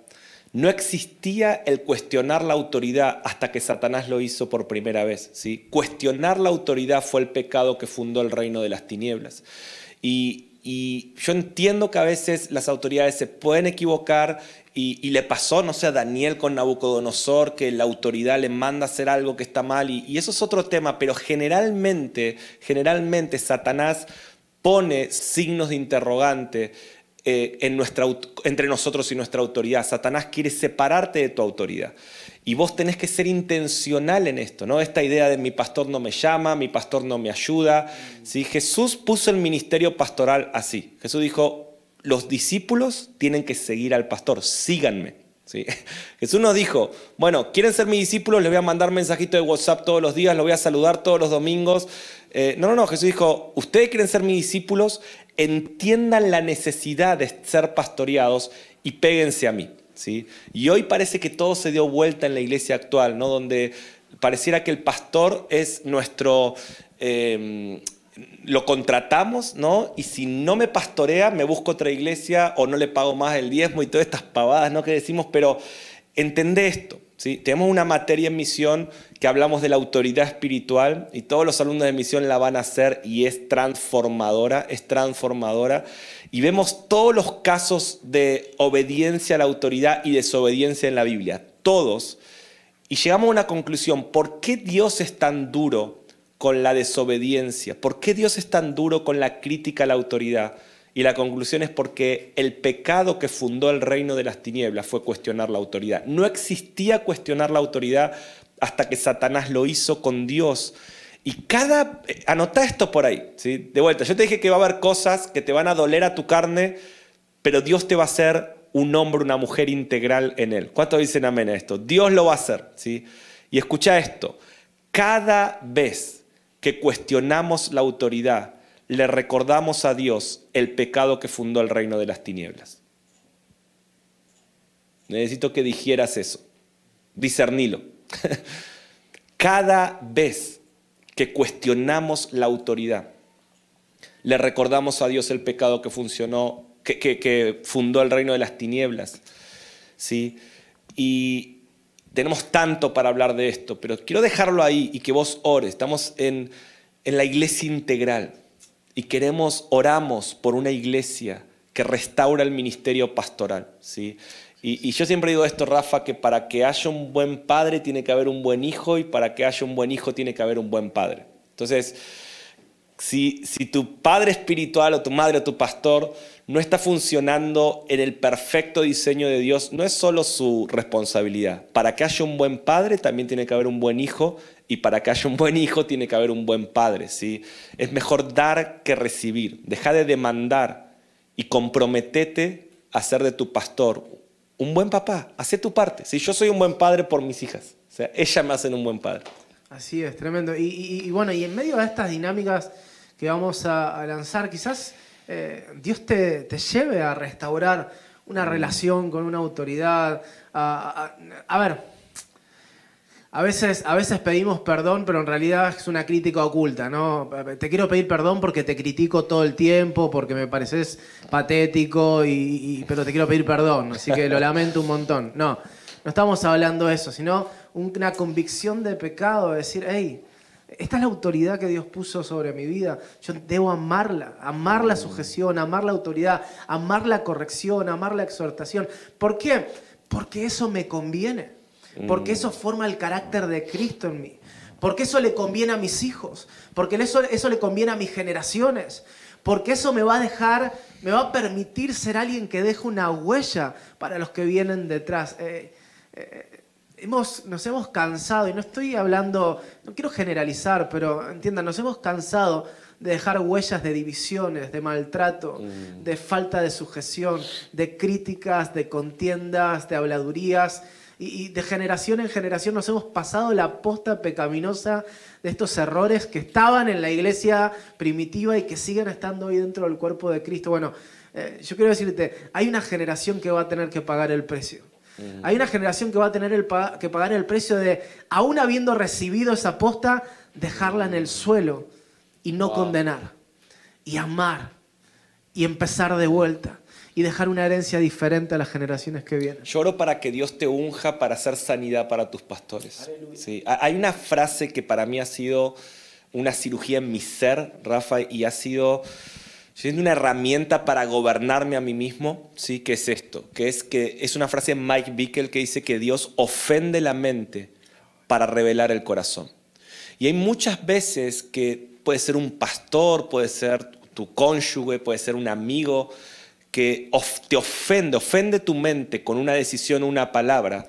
No existía el cuestionar la autoridad hasta que Satanás lo hizo por primera vez. ¿sí? Cuestionar la autoridad fue el pecado que fundó el reino de las tinieblas. Y, y yo entiendo que a veces las autoridades se pueden equivocar y, le pasó, no sé, a Daniel con Nabucodonosor, que la autoridad le manda a hacer algo que está mal, y, eso es otro tema, pero generalmente, generalmente Satanás pone signos de interrogante eh, en nuestra, entre nosotros y nuestra autoridad. Satanás quiere separarte de tu autoridad. Y vos tenés que ser intencional en esto, ¿no? Esta idea de mi pastor no me llama, mi pastor no me ayuda. ¿sí? Jesús puso el ministerio pastoral así. Jesús dijo, los discípulos tienen que seguir al pastor, síganme. ¿sí? Jesús nos dijo, bueno, ¿quieren ser mis discípulos? Les voy a mandar mensajito de WhatsApp todos los días, los voy a saludar todos los domingos. Eh, no, no, no, Jesús dijo, ustedes quieren ser mis discípulos, entiendan la necesidad de ser pastoreados y péguense a mí. ¿Sí? Y hoy parece que todo se dio vuelta en la iglesia actual, ¿no? donde pareciera que el pastor es nuestro... Eh, lo contratamos, ¿no? Y si no me pastorea, me busco otra iglesia o no le pago más el diezmo y todas estas pavadas, ¿no? Que decimos, pero entendé esto, ¿sí? Tenemos una materia en misión que hablamos de la autoridad espiritual y todos los alumnos de misión la van a hacer y es transformadora, es transformadora. Y vemos todos los casos de obediencia a la autoridad y desobediencia en la Biblia, todos. Y llegamos a una conclusión, ¿por qué Dios es tan duro con la desobediencia? ¿Por qué Dios es tan duro con la crítica a la autoridad? Y la conclusión es porque el pecado que fundó el reino de las tinieblas fue cuestionar la autoridad. No existía cuestionar la autoridad hasta que Satanás lo hizo con Dios. Y cada, eh, anota esto por ahí, ¿sí? de vuelta, yo te dije que va a haber cosas que te van a doler a tu carne, pero Dios te va a hacer un hombre, una mujer integral en él. ¿Cuántos dicen amén a esto? Dios lo va a hacer. ¿sí? Y escucha esto, cada vez que cuestionamos la autoridad, le recordamos a Dios el pecado que fundó el reino de las tinieblas. Necesito que digieras eso, discernilo. Cada vez que cuestionamos la autoridad, le recordamos a Dios el pecado que funcionó, que, fundó el reino de las tinieblas. ¿sí? Y tenemos tanto para hablar de esto, pero quiero dejarlo ahí y que vos ores. Estamos en la iglesia integral y queremos, oramos por una iglesia que restaura el ministerio pastoral. ¿sí? Y, yo siempre digo esto, Rafa, que para que haya un buen padre tiene que haber un buen hijo y para que haya un buen hijo tiene que haber un buen padre. Entonces, si, si tu padre espiritual o tu madre o tu pastor no está funcionando en el perfecto diseño de Dios, no es solo su responsabilidad. Para que haya un buen padre también tiene que haber un buen hijo y para que haya un buen hijo tiene que haber un buen padre. ¿sí? Es mejor dar que recibir. Deja de demandar y comprometete a ser de tu pastor un buen papá. Hace tu parte. Si yo soy un buen padre por mis hijas, o sea, ellas me hacen un buen padre. Así es, tremendo. Y, bueno, y en medio de estas dinámicas que vamos a, lanzar, quizás eh, Dios te, te, lleve a restaurar una mm. relación con una autoridad. a ver, a veces, a veces pedimos perdón, pero en realidad es una crítica oculta, ¿no? Te quiero pedir perdón porque te critico todo el tiempo, porque me pareces patético, y, pero te quiero pedir perdón, así que lo lamento un montón. No, no estamos hablando de eso, sino una convicción de pecado, de decir, hey, esta es la autoridad que Dios puso sobre mi vida. Yo debo amarla, amar la sujeción, amar la autoridad, amar la corrección, amar la exhortación. ¿Por qué? Porque eso me conviene porque eso forma el carácter de Cristo en mí, porque eso le conviene a mis hijos, porque eso, eso le conviene a mis generaciones, porque eso me va a dejar, me va a permitir ser alguien que deje una huella para los que vienen detrás. Eh, eh, hemos, nos hemos cansado, y no estoy hablando, no quiero generalizar, pero entiendan, nos hemos cansado de dejar huellas de divisiones, de maltrato, mm. de falta de sujeción, de críticas, de contiendas, de habladurías y, de generación en generación nos hemos pasado la posta pecaminosa de estos errores que estaban en la iglesia primitiva y que siguen estando hoy dentro del cuerpo de Cristo. Bueno, eh, yo quiero decirte, hay una generación que va a tener que pagar el precio. Hay una generación que va a tener que pagar el precio de, aún habiendo recibido esa posta, dejarla en el suelo y no condenar, y amar, y empezar de vuelta y dejar una herencia diferente a las generaciones que vienen. Lloro para que Dios te unja para hacer sanidad para tus pastores. Sí. Hay una frase que para mí ha sido una cirugía en mi ser, Rafa, y ha sido siendo una herramienta para gobernarme a mí mismo, ¿sí? que es esto, que es que es una frase de Mike Bickel que dice que Dios ofende la mente para revelar el corazón. Y hay muchas veces que puede ser un pastor, puede ser tu cónyuge, puede ser un amigo, que te ofende, ofende tu mente con una decisión una palabra.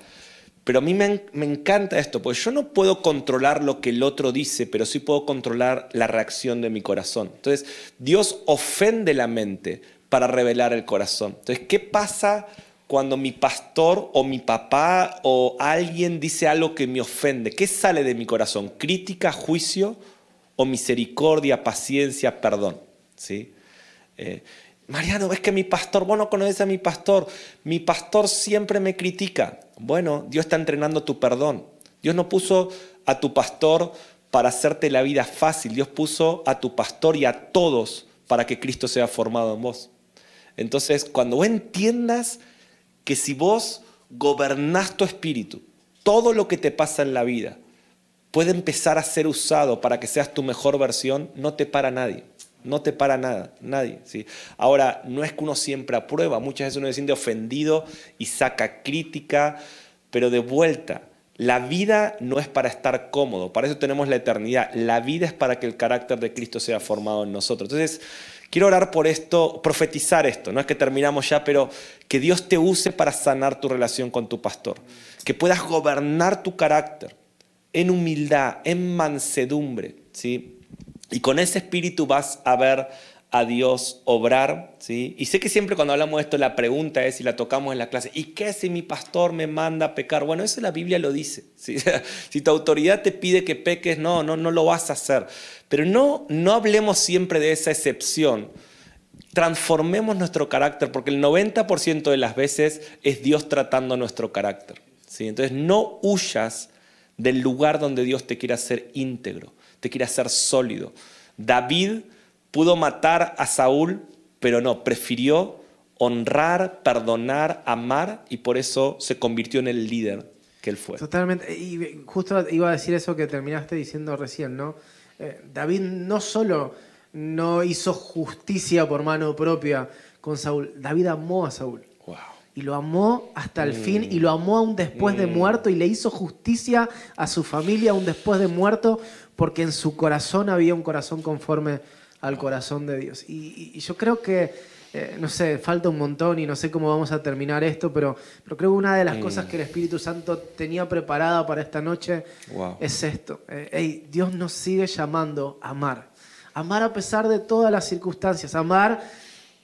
Pero a mí me, encanta esto, porque yo no puedo controlar lo que el otro dice, pero sí puedo controlar la reacción de mi corazón. Entonces, Dios ofende la mente para revelar el corazón. Entonces, ¿qué pasa cuando mi pastor o mi papá o alguien dice algo que me ofende? ¿Qué sale de mi corazón? ¿Crítica, juicio o misericordia, paciencia, perdón? ¿Sí? Eh, Mariano, es que mi pastor, vos no conoces a mi pastor, mi pastor siempre me critica. Bueno, Dios está entrenando tu perdón. Dios no puso a tu pastor para hacerte la vida fácil, Dios puso a tu pastor y a todos para que Cristo sea formado en vos. Entonces, cuando vos entiendas que si vos gobernás tu espíritu, todo lo que te pasa en la vida puede empezar a ser usado para que seas tu mejor versión, no te para nadie. No te para nada, nadie. ¿sí? Ahora, no es que uno siempre aprueba, muchas veces uno se siente ofendido y saca crítica, pero de vuelta, la vida no es para estar cómodo, para eso tenemos la eternidad. La vida es para que el carácter de Cristo sea formado en nosotros. Entonces, quiero orar por esto, profetizar esto, no es que terminamos ya, pero que Dios te use para sanar tu relación con tu pastor, que puedas gobernar tu carácter en humildad, en mansedumbre, ¿sí? Y con ese espíritu vas a ver a Dios obrar, ¿sí? Y sé que siempre cuando hablamos de esto la pregunta es, y la tocamos en la clase, ¿y qué si mi pastor me manda a pecar? Bueno, eso la Biblia lo dice, si tu autoridad te pide que peques, no, no, no lo vas a hacer. Pero no, no hablemos siempre de esa excepción. Transformemos nuestro carácter, porque el 90% de las veces es Dios tratando nuestro carácter. ¿sí? Entonces no huyas del lugar donde Dios te quiere hacer íntegro, te quiere hacer sólido. David Pudo matar a Saúl, pero no, prefirió honrar, perdonar, amar y por eso se convirtió en el líder que él fue. Totalmente. Y justo iba a decir eso que terminaste diciendo recién, ¿no? Eh, David no solo no hizo justicia por mano propia con Saúl, David amó a Saúl. Y lo amó hasta el fin y lo amó aún después de mm. muerto y le hizo justicia a su familia aún después de muerto porque en su corazón había un corazón conforme al corazón de Dios. Y, yo creo que, eh, no sé, falta un montón y no sé cómo vamos a terminar esto, pero, pero creo que una de las mm. cosas que el Espíritu Santo tenía preparada para esta noche es esto. Eh, Dios nos sigue llamando a amar. Amar a pesar de todas las circunstancias, amar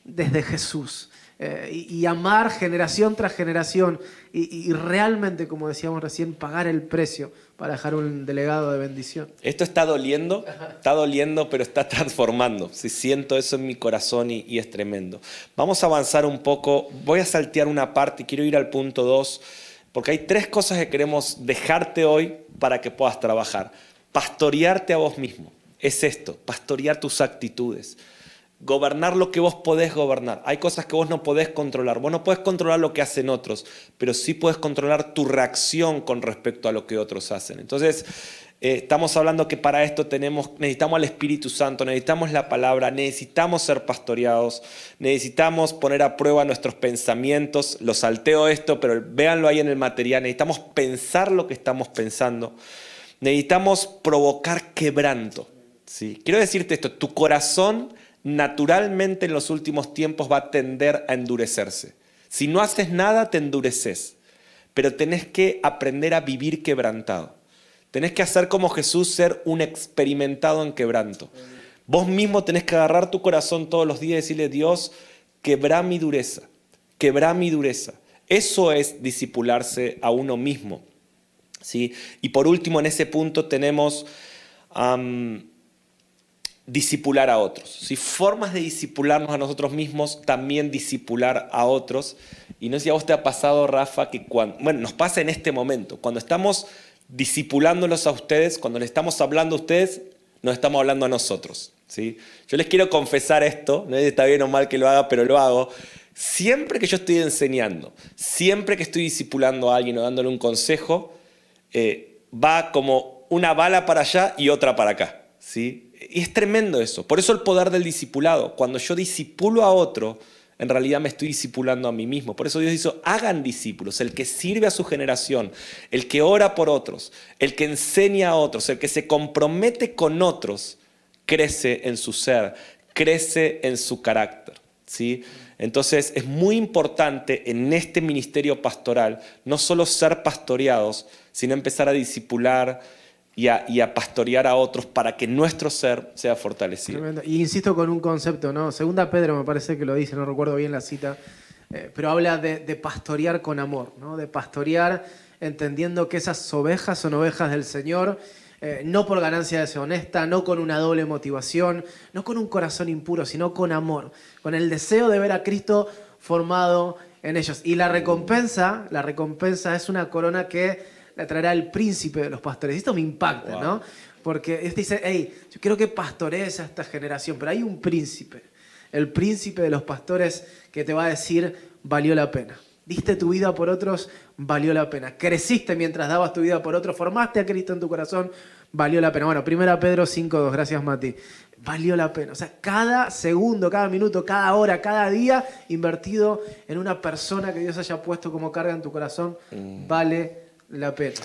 desde Jesús. Eh, y, amar generación tras generación y, realmente, como decíamos recién, pagar el precio para dejar un delegado de bendición. Esto está doliendo, está doliendo, pero está transformando. Si siento eso en mi corazón y, y, es tremendo. Vamos a avanzar un poco. Voy a saltear una parte y quiero ir al punto 2, porque hay tres cosas que queremos dejarte hoy para que puedas trabajar. Pastorearte a vos mismo. Es esto, pastorear tus actitudes gobernar lo que vos podés gobernar. Hay cosas que vos no podés controlar. Vos no podés controlar lo que hacen otros, pero sí podés controlar tu reacción con respecto a lo que otros hacen. Entonces, eh, estamos hablando que para esto tenemos, necesitamos al Espíritu Santo, necesitamos la palabra, necesitamos ser pastoreados, necesitamos poner a prueba nuestros pensamientos. Lo salteo esto, pero véanlo ahí en el material. Necesitamos pensar lo que estamos pensando. Necesitamos provocar quebranto. ¿sí? Quiero decirte esto, tu corazón naturalmente en los últimos tiempos va a tender a endurecerse. Si no haces nada, te endureces, pero tenés que aprender a vivir quebrantado. Tenés que hacer como Jesús, ser un experimentado en quebranto. Vos mismo tenés que agarrar tu corazón todos los días y decirle, Dios, quebra mi dureza, quebra mi dureza. Eso es disipularse a uno mismo. ¿sí? Y por último, en ese punto tenemos disipular a otros. Si formas de disipularnos a nosotros mismos, también disipular a otros. Y no sé si a vos te ha pasado, Rafa, que cuando, bueno, nos pasa en este momento, cuando estamos disipulándolos a ustedes, cuando les estamos hablando a ustedes, nos estamos hablando a nosotros. ¿sí? Yo les quiero confesar esto, no sé si está bien o mal que lo haga, pero lo hago. Siempre que yo estoy enseñando, siempre que estoy disipulando a alguien o dándole un consejo, eh, va como una bala para allá y otra para acá. ¿sí? Y es tremendo eso. Por eso el poder del discipulado. Cuando yo disipulo a otro, en realidad me estoy discipulando a mí mismo. Por eso Dios dice, hagan discípulos, el que sirve a su generación, el que ora por otros, el que enseña a otros, el que se compromete con otros, crece en su ser, crece en su carácter. ¿sí? Entonces es muy importante en este ministerio pastoral no solo ser pastoreados, sino empezar a discipular, y a, pastorear a otros para que nuestro ser sea fortalecido. Y insisto con un concepto, ¿no? Segunda Pedro me parece que lo dice, no recuerdo bien la cita, eh, pero habla de, pastorear con amor, ¿no? De pastorear entendiendo que esas ovejas son ovejas del Señor, eh, no por ganancia deshonesta, no con una doble motivación, no con un corazón impuro, sino con amor, con el deseo de ver a Cristo formado en ellos. Y la recompensa, la recompensa es una corona que la traerá el príncipe de los pastores. Esto me impacta, ¿no? Porque este dice, hey, yo quiero que pastorees a esta generación, pero hay un príncipe, el príncipe de los pastores que te va a decir, valió la pena. Diste tu vida por otros, valió la pena. Creciste mientras dabas tu vida por otros, formaste a Cristo en tu corazón, valió la pena. Bueno, primera Pedro 5.2, gracias Mati. Valió la pena. O sea, cada segundo, cada minuto, cada hora, cada día invertido en una persona que Dios haya puesto como carga en tu corazón, mm. vale la pena.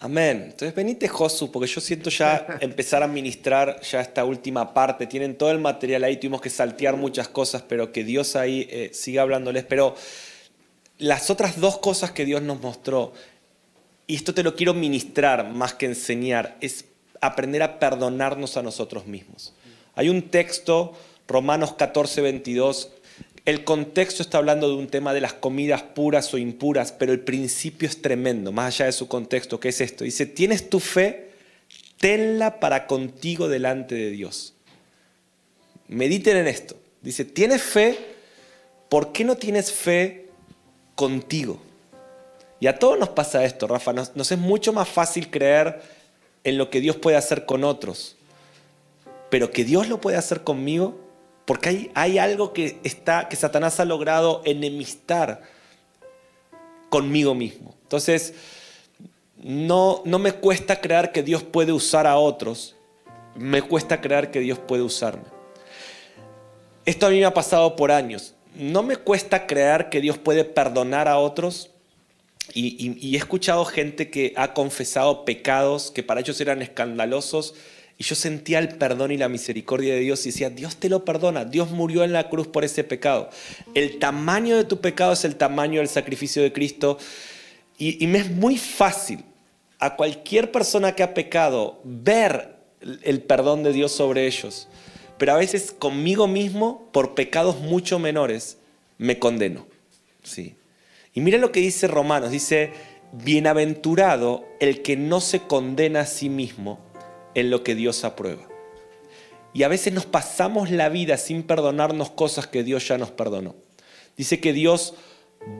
Amén. Entonces venite Josu, porque yo siento ya empezar a ministrar ya esta última parte. Tienen todo el material ahí, tuvimos que saltear muchas cosas, pero que Dios ahí eh, siga hablándoles. Pero las otras dos cosas que Dios nos mostró, y esto te lo quiero ministrar más que enseñar, es aprender a perdonarnos a nosotros mismos. Hay un texto, Romanos 14, 22, el contexto está hablando de un tema de las comidas puras o impuras, pero el principio es tremendo, más allá de su contexto, que es esto. Dice, tienes tu fe, tenla para contigo delante de Dios. Mediten en esto. Dice, tienes fe, ¿por qué no tienes fe contigo? Y a todos nos pasa esto, Rafa. Nos, nos, es mucho más fácil creer en lo que Dios puede hacer con otros. Pero que Dios lo puede hacer conmigo, porque hay, hay algo que, está, que Satanás ha logrado enemistar conmigo mismo. Entonces, no, no me cuesta creer que Dios puede usar a otros, me cuesta creer que Dios puede usarme. Esto a mí me ha pasado por años. No me cuesta creer que Dios puede perdonar a otros, y, he escuchado gente que ha confesado pecados que para ellos eran escandalosos y yo sentía el perdón y la misericordia de Dios y decía, Dios te lo perdona, Dios murió en la cruz por ese pecado. El tamaño de tu pecado es el tamaño del sacrificio de Cristo y, me es muy fácil a cualquier persona que ha pecado ver el perdón de Dios sobre ellos, pero a veces conmigo mismo, por pecados mucho menores, me condeno. Sí. Y mira lo que dice Romanos, dice, bienaventurado el que no se condena a sí mismo en lo que Dios aprueba. Y a veces nos pasamos la vida sin perdonarnos cosas que Dios ya nos perdonó. Dice que Dios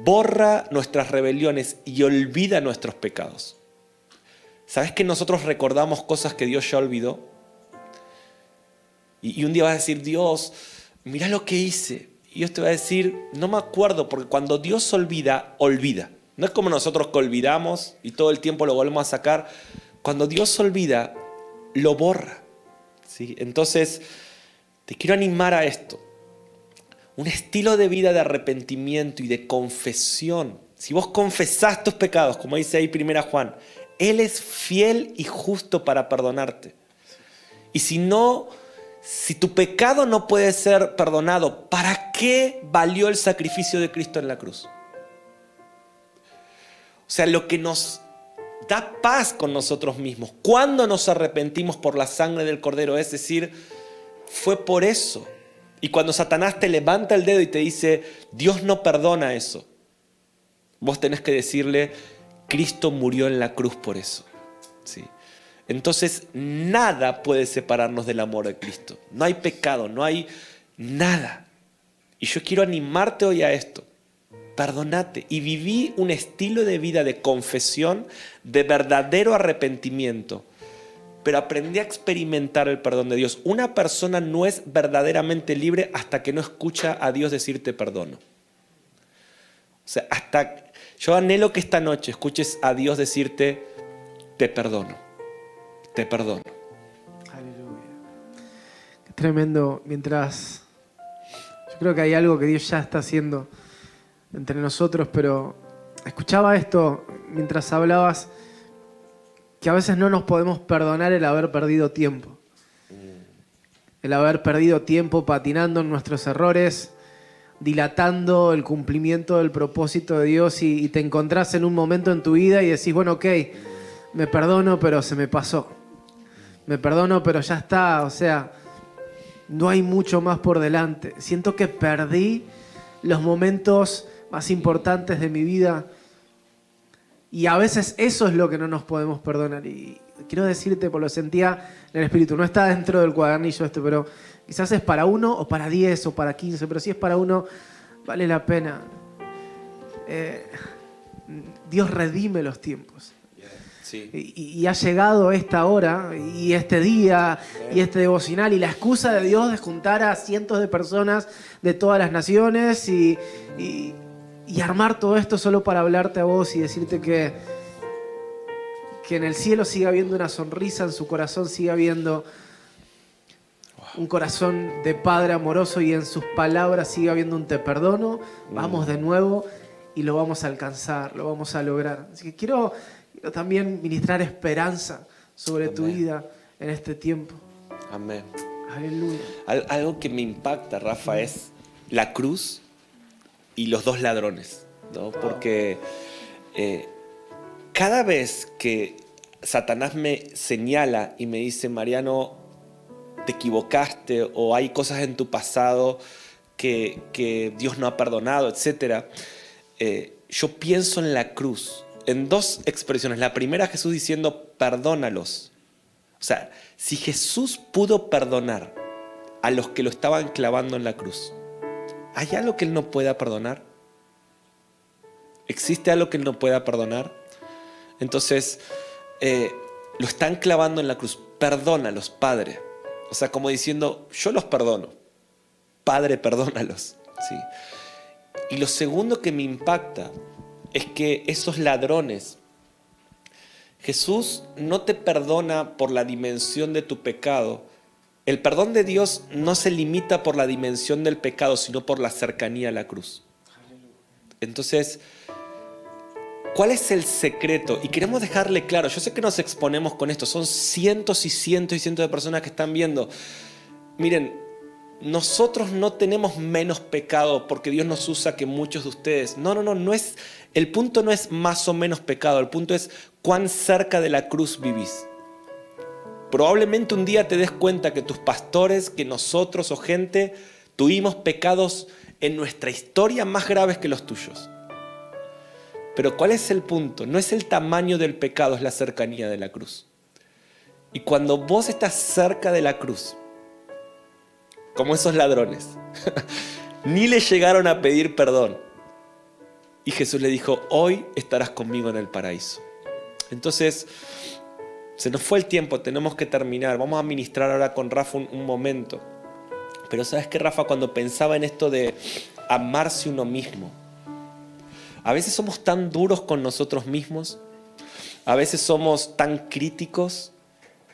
borra nuestras rebeliones y olvida nuestros pecados. ¿Sabes que nosotros recordamos cosas que Dios ya olvidó? Y, un día vas a decir, Dios, mira lo que hice. Y Dios te va a decir, no me acuerdo, porque cuando Dios olvida, olvida. No es como nosotros que olvidamos y todo el tiempo lo volvemos a sacar. Cuando Dios olvida, lo borra. ¿sí? Entonces, te quiero animar a esto. Un estilo de vida de arrepentimiento y de confesión. Si vos confesás tus pecados, como dice ahí primera Juan, Él es fiel y justo para perdonarte. Y si no si tu pecado no puede ser perdonado, ¿para qué valió el sacrificio de Cristo en la cruz? O sea, lo que nos da paz con nosotros mismos, cuando nos arrepentimos por la sangre del Cordero, es decir, fue por eso. Y cuando Satanás te levanta el dedo y te dice, Dios no perdona eso, vos tenés que decirle, Cristo murió en la cruz por eso. ¿Sí? entonces nada puede separarnos del amor de Cristo. No hay pecado, no hay nada. Y yo quiero animarte hoy a esto. Perdonate y viví un estilo de vida de confesión, de verdadero arrepentimiento. Pero aprendí a experimentar el perdón de Dios. Una persona no es verdaderamente libre hasta que no escucha a Dios decirte perdono. O sea, hasta yo anhelo que esta noche escuches a Dios decirte te perdono te perdono. Aleluya. Qué tremendo. Mientras yo creo que hay algo que Dios ya está haciendo entre nosotros, pero escuchaba esto mientras hablabas que a veces no nos podemos perdonar el haber perdido tiempo. El haber perdido tiempo patinando en nuestros errores, dilatando el cumplimiento del propósito de Dios y, te encontrás en un momento en tu vida y decís, bueno, ok, me perdono, pero se me pasó me perdono, pero ya está, o sea, no hay mucho más por delante. Siento que perdí los momentos más importantes de mi vida y a veces eso es lo que no nos podemos perdonar. Y quiero decirte, por lo sentía en el espíritu, no está dentro del cuadernillo este, pero quizás es para uno o para diez o para quince, pero si es para uno, vale la pena. Eh, Dios redime los tiempos. Y, ha llegado esta hora y este día y este devocional y la excusa de Dios de juntar a cientos de personas de todas las naciones y, armar todo esto solo para hablarte a vos y decirte que, que en el cielo siga habiendo una sonrisa, en su corazón siga habiendo un corazón de padre amoroso y en sus palabras siga habiendo un te perdono. Vamos mm. de nuevo y lo vamos a alcanzar, lo vamos a lograr. Así que quiero Quiero también ministrar esperanza sobre tu vida en este tiempo. Amén. Aleluya. algo que me impacta, Rafa, es la cruz y los dos ladrones, ¿no? Porque eh, cada vez que Satanás me señala y me dice, Mariano, te equivocaste o hay cosas en tu pasado que, Dios no ha perdonado, etc., eh, yo pienso en la cruz, en dos expresiones. La primera, Jesús diciendo, perdónalos. O sea, si Jesús pudo perdonar a los que lo estaban clavando en la cruz, ¿hay algo que Él no pueda perdonar? ¿Existe algo que Él no pueda perdonar? Entonces, eh, lo están clavando en la cruz. Perdónalos, Padre. O sea, como diciendo, yo los perdono. Padre, perdónalos. ¿sí? Y lo segundo que me impacta es que esos ladrones, Jesús no te perdona por la dimensión de tu pecado. El perdón de Dios no se limita por la dimensión del pecado, sino por la cercanía a la cruz. Entonces, ¿Cuál es el secreto? Y queremos dejarle claro, yo sé que nos exponemos con esto, son cientos y cientos y cientos de personas que están viendo. Miren, nosotros no tenemos menos pecado porque Dios nos usa que muchos de ustedes. No, no, no, no es el punto no es más o menos pecado, el punto es cuán cerca de la cruz vivís. Probablemente un día te des cuenta que tus pastores, que nosotros o gente tuvimos pecados en nuestra historia más graves que los tuyos. Pero ¿cuál es el punto? No es el tamaño del pecado, es la cercanía de la cruz. Y cuando vos estás cerca de la cruz, como esos ladrones, ni le llegaron a pedir perdón. Y Jesús le dijo, hoy estarás conmigo en el paraíso. Entonces, se nos fue el tiempo, tenemos que terminar. Vamos a ministrar ahora con Rafa un, momento. Pero sabes que Rafa, cuando pensaba en esto de amarse uno mismo, a veces somos tan duros con nosotros mismos, a veces somos tan críticos,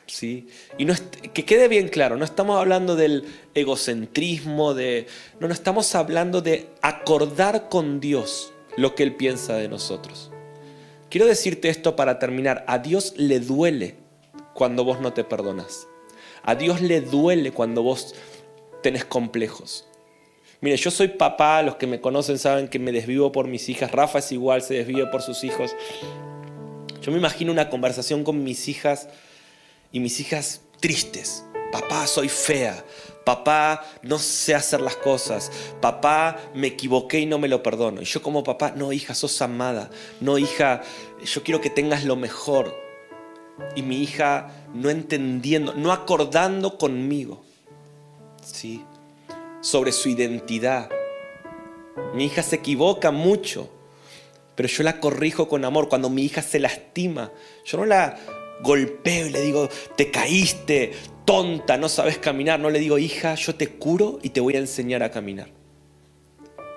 ¿sí? Y que quede bien claro, no estamos hablando del egocentrismo, de, no, no estamos hablando de acordar con Dios lo que Él piensa de nosotros. Quiero decirte esto para terminar, a Dios le duele cuando vos no te perdonas. A Dios le duele cuando vos tenés complejos. Mire, yo soy papá, los que me conocen saben que me desvivo por mis hijas, Rafa es igual, se desvive por sus hijos. Yo me imagino una conversación con mis hijas y mis hijas tristes. Papá, soy fea. Papá, no sé hacer las cosas. Papá, me equivoqué y no me lo perdono. Y yo como papá, no, hija, sos amada. No, hija, yo quiero que tengas lo mejor. Y mi hija no entendiendo, no acordando conmigo. Sí sobre su identidad. Mi hija se equivoca mucho, pero yo la corrijo con amor. Cuando mi hija se lastima, yo no la golpeo y le digo, te caíste, tonta, no sabes caminar. No le digo, hija, yo te curo y te voy a enseñar a caminar.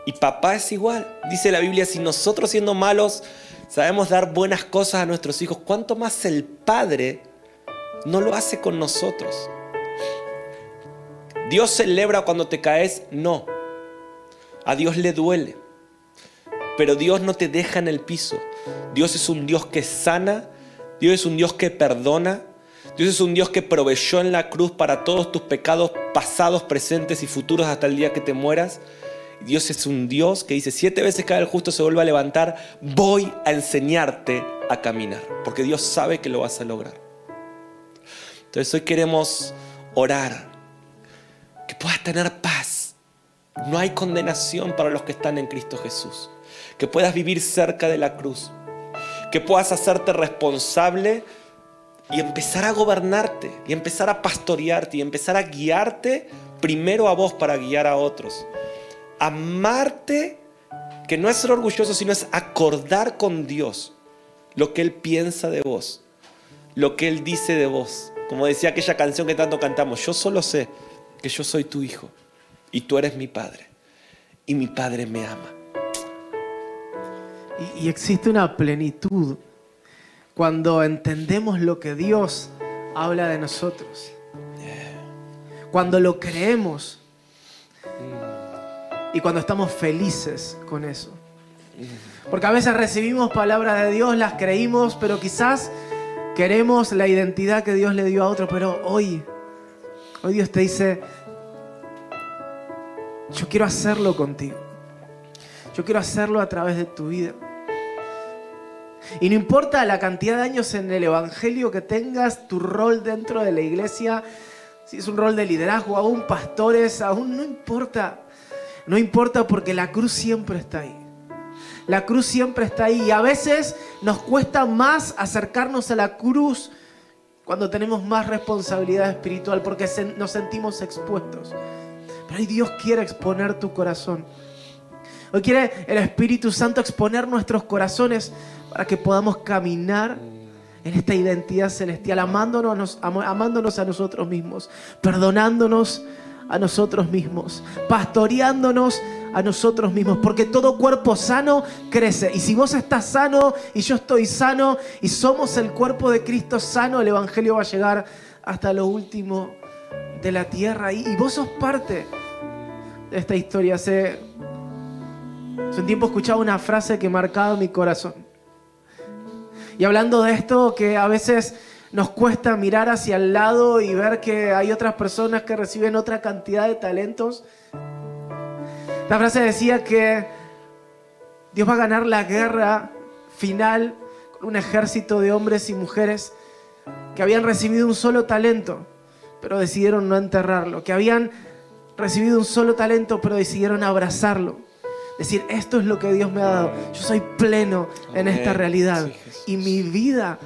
Y papá es igual. Dice la Biblia, si nosotros siendo malos sabemos dar buenas cosas a nuestros hijos, ¿cuánto más el Padre no lo hace con nosotros? ¿Dios celebra cuando te caes? No. A Dios le duele. Pero Dios no te deja en el piso. Dios es un Dios que sana. Dios es un Dios que perdona. Dios es un Dios que proveyó en la cruz para todos tus pecados pasados, presentes y futuros hasta el día que te mueras. Dios es un Dios que dice, siete veces cada el justo se vuelve a levantar, voy a enseñarte a caminar, porque Dios sabe que lo vas a lograr. Entonces hoy queremos orar que puedas tener paz. No hay condenación para los que están en Cristo Jesús. Que puedas vivir cerca de la cruz. Que puedas hacerte responsable y empezar a gobernarte y empezar a pastorearte y empezar a guiarte primero a vos para guiar a otros. Amarte, que no es ser orgulloso, sino es acordar con Dios lo que Él piensa de vos, lo que Él dice de vos. Como decía aquella canción que tanto cantamos, yo solo sé que yo soy tu hijo y tú eres mi padre y mi padre me ama. Y, existe una plenitud cuando entendemos lo que Dios habla de nosotros. Cuando lo creemos y cuando estamos felices con eso. Porque a veces recibimos palabras de Dios, las creímos, pero quizás queremos la identidad que Dios le dio a otro, pero hoy Hoy Dios te dice, yo quiero hacerlo contigo. Yo quiero hacerlo a través de tu vida. Y no importa la cantidad de años en el Evangelio que tengas, tu rol dentro de la iglesia, si es un rol de liderazgo, aún pastores, aún no importa. No importa porque la cruz siempre está ahí. La cruz siempre está ahí y a veces nos cuesta más acercarnos a la cruz cuando tenemos más responsabilidad espiritual porque nos sentimos expuestos. Pero hoy Dios quiere exponer tu corazón. Hoy quiere el Espíritu Santo exponer nuestros corazones para que podamos caminar en esta identidad celestial, amándonos, amándonos a nosotros mismos, perdonándonos a nosotros mismos, pastoreándonos a nosotros mismos, porque todo cuerpo sano crece. Y si vos estás sano y yo estoy sano y somos el cuerpo de Cristo sano, el Evangelio va a llegar hasta lo último de la tierra. Y, vos sos parte de esta historia. Hace, hace un tiempo escuchaba una frase que marcaba mi corazón. Y hablando de esto, que a veces nos cuesta mirar hacia el lado y ver que hay otras personas que reciben otra cantidad de talentos. La frase decía que Dios va a ganar la guerra final con un ejército de hombres y mujeres que habían recibido un solo talento, pero decidieron no enterrarlo, que habían recibido un solo talento, pero decidieron abrazarlo. Decir, esto es lo que Dios me ha dado. Yo soy pleno en esta realidad. y mi vida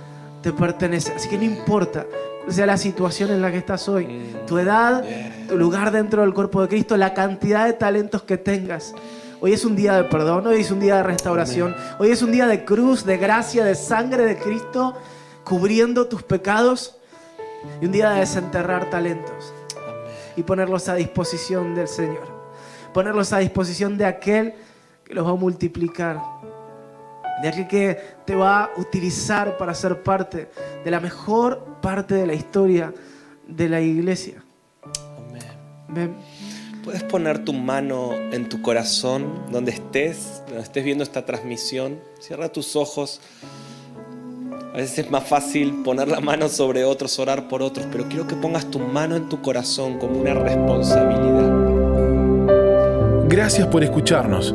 te pertenece. Así que no importa sea la situación en la que estás hoy, mm. tu edad, tu lugar dentro del cuerpo de Cristo, la cantidad de talentos que tengas. Hoy es un día de perdón, hoy es un día de restauración, hoy es un día de cruz, de gracia, de sangre de Cristo cubriendo tus pecados y un día de desenterrar talentos y ponerlos a disposición del Señor, ponerlos a disposición de aquel que los va a multiplicar de aquel que te va a utilizar para ser parte de la mejor parte de la historia de la iglesia. Amén. Puedes poner tu mano en tu corazón, donde estés, donde estés viendo esta transmisión. Cierra tus ojos. A veces es más fácil poner la mano sobre otros, orar por otros, pero quiero que pongas tu mano en tu corazón como una responsabilidad. Gracias por escucharnos.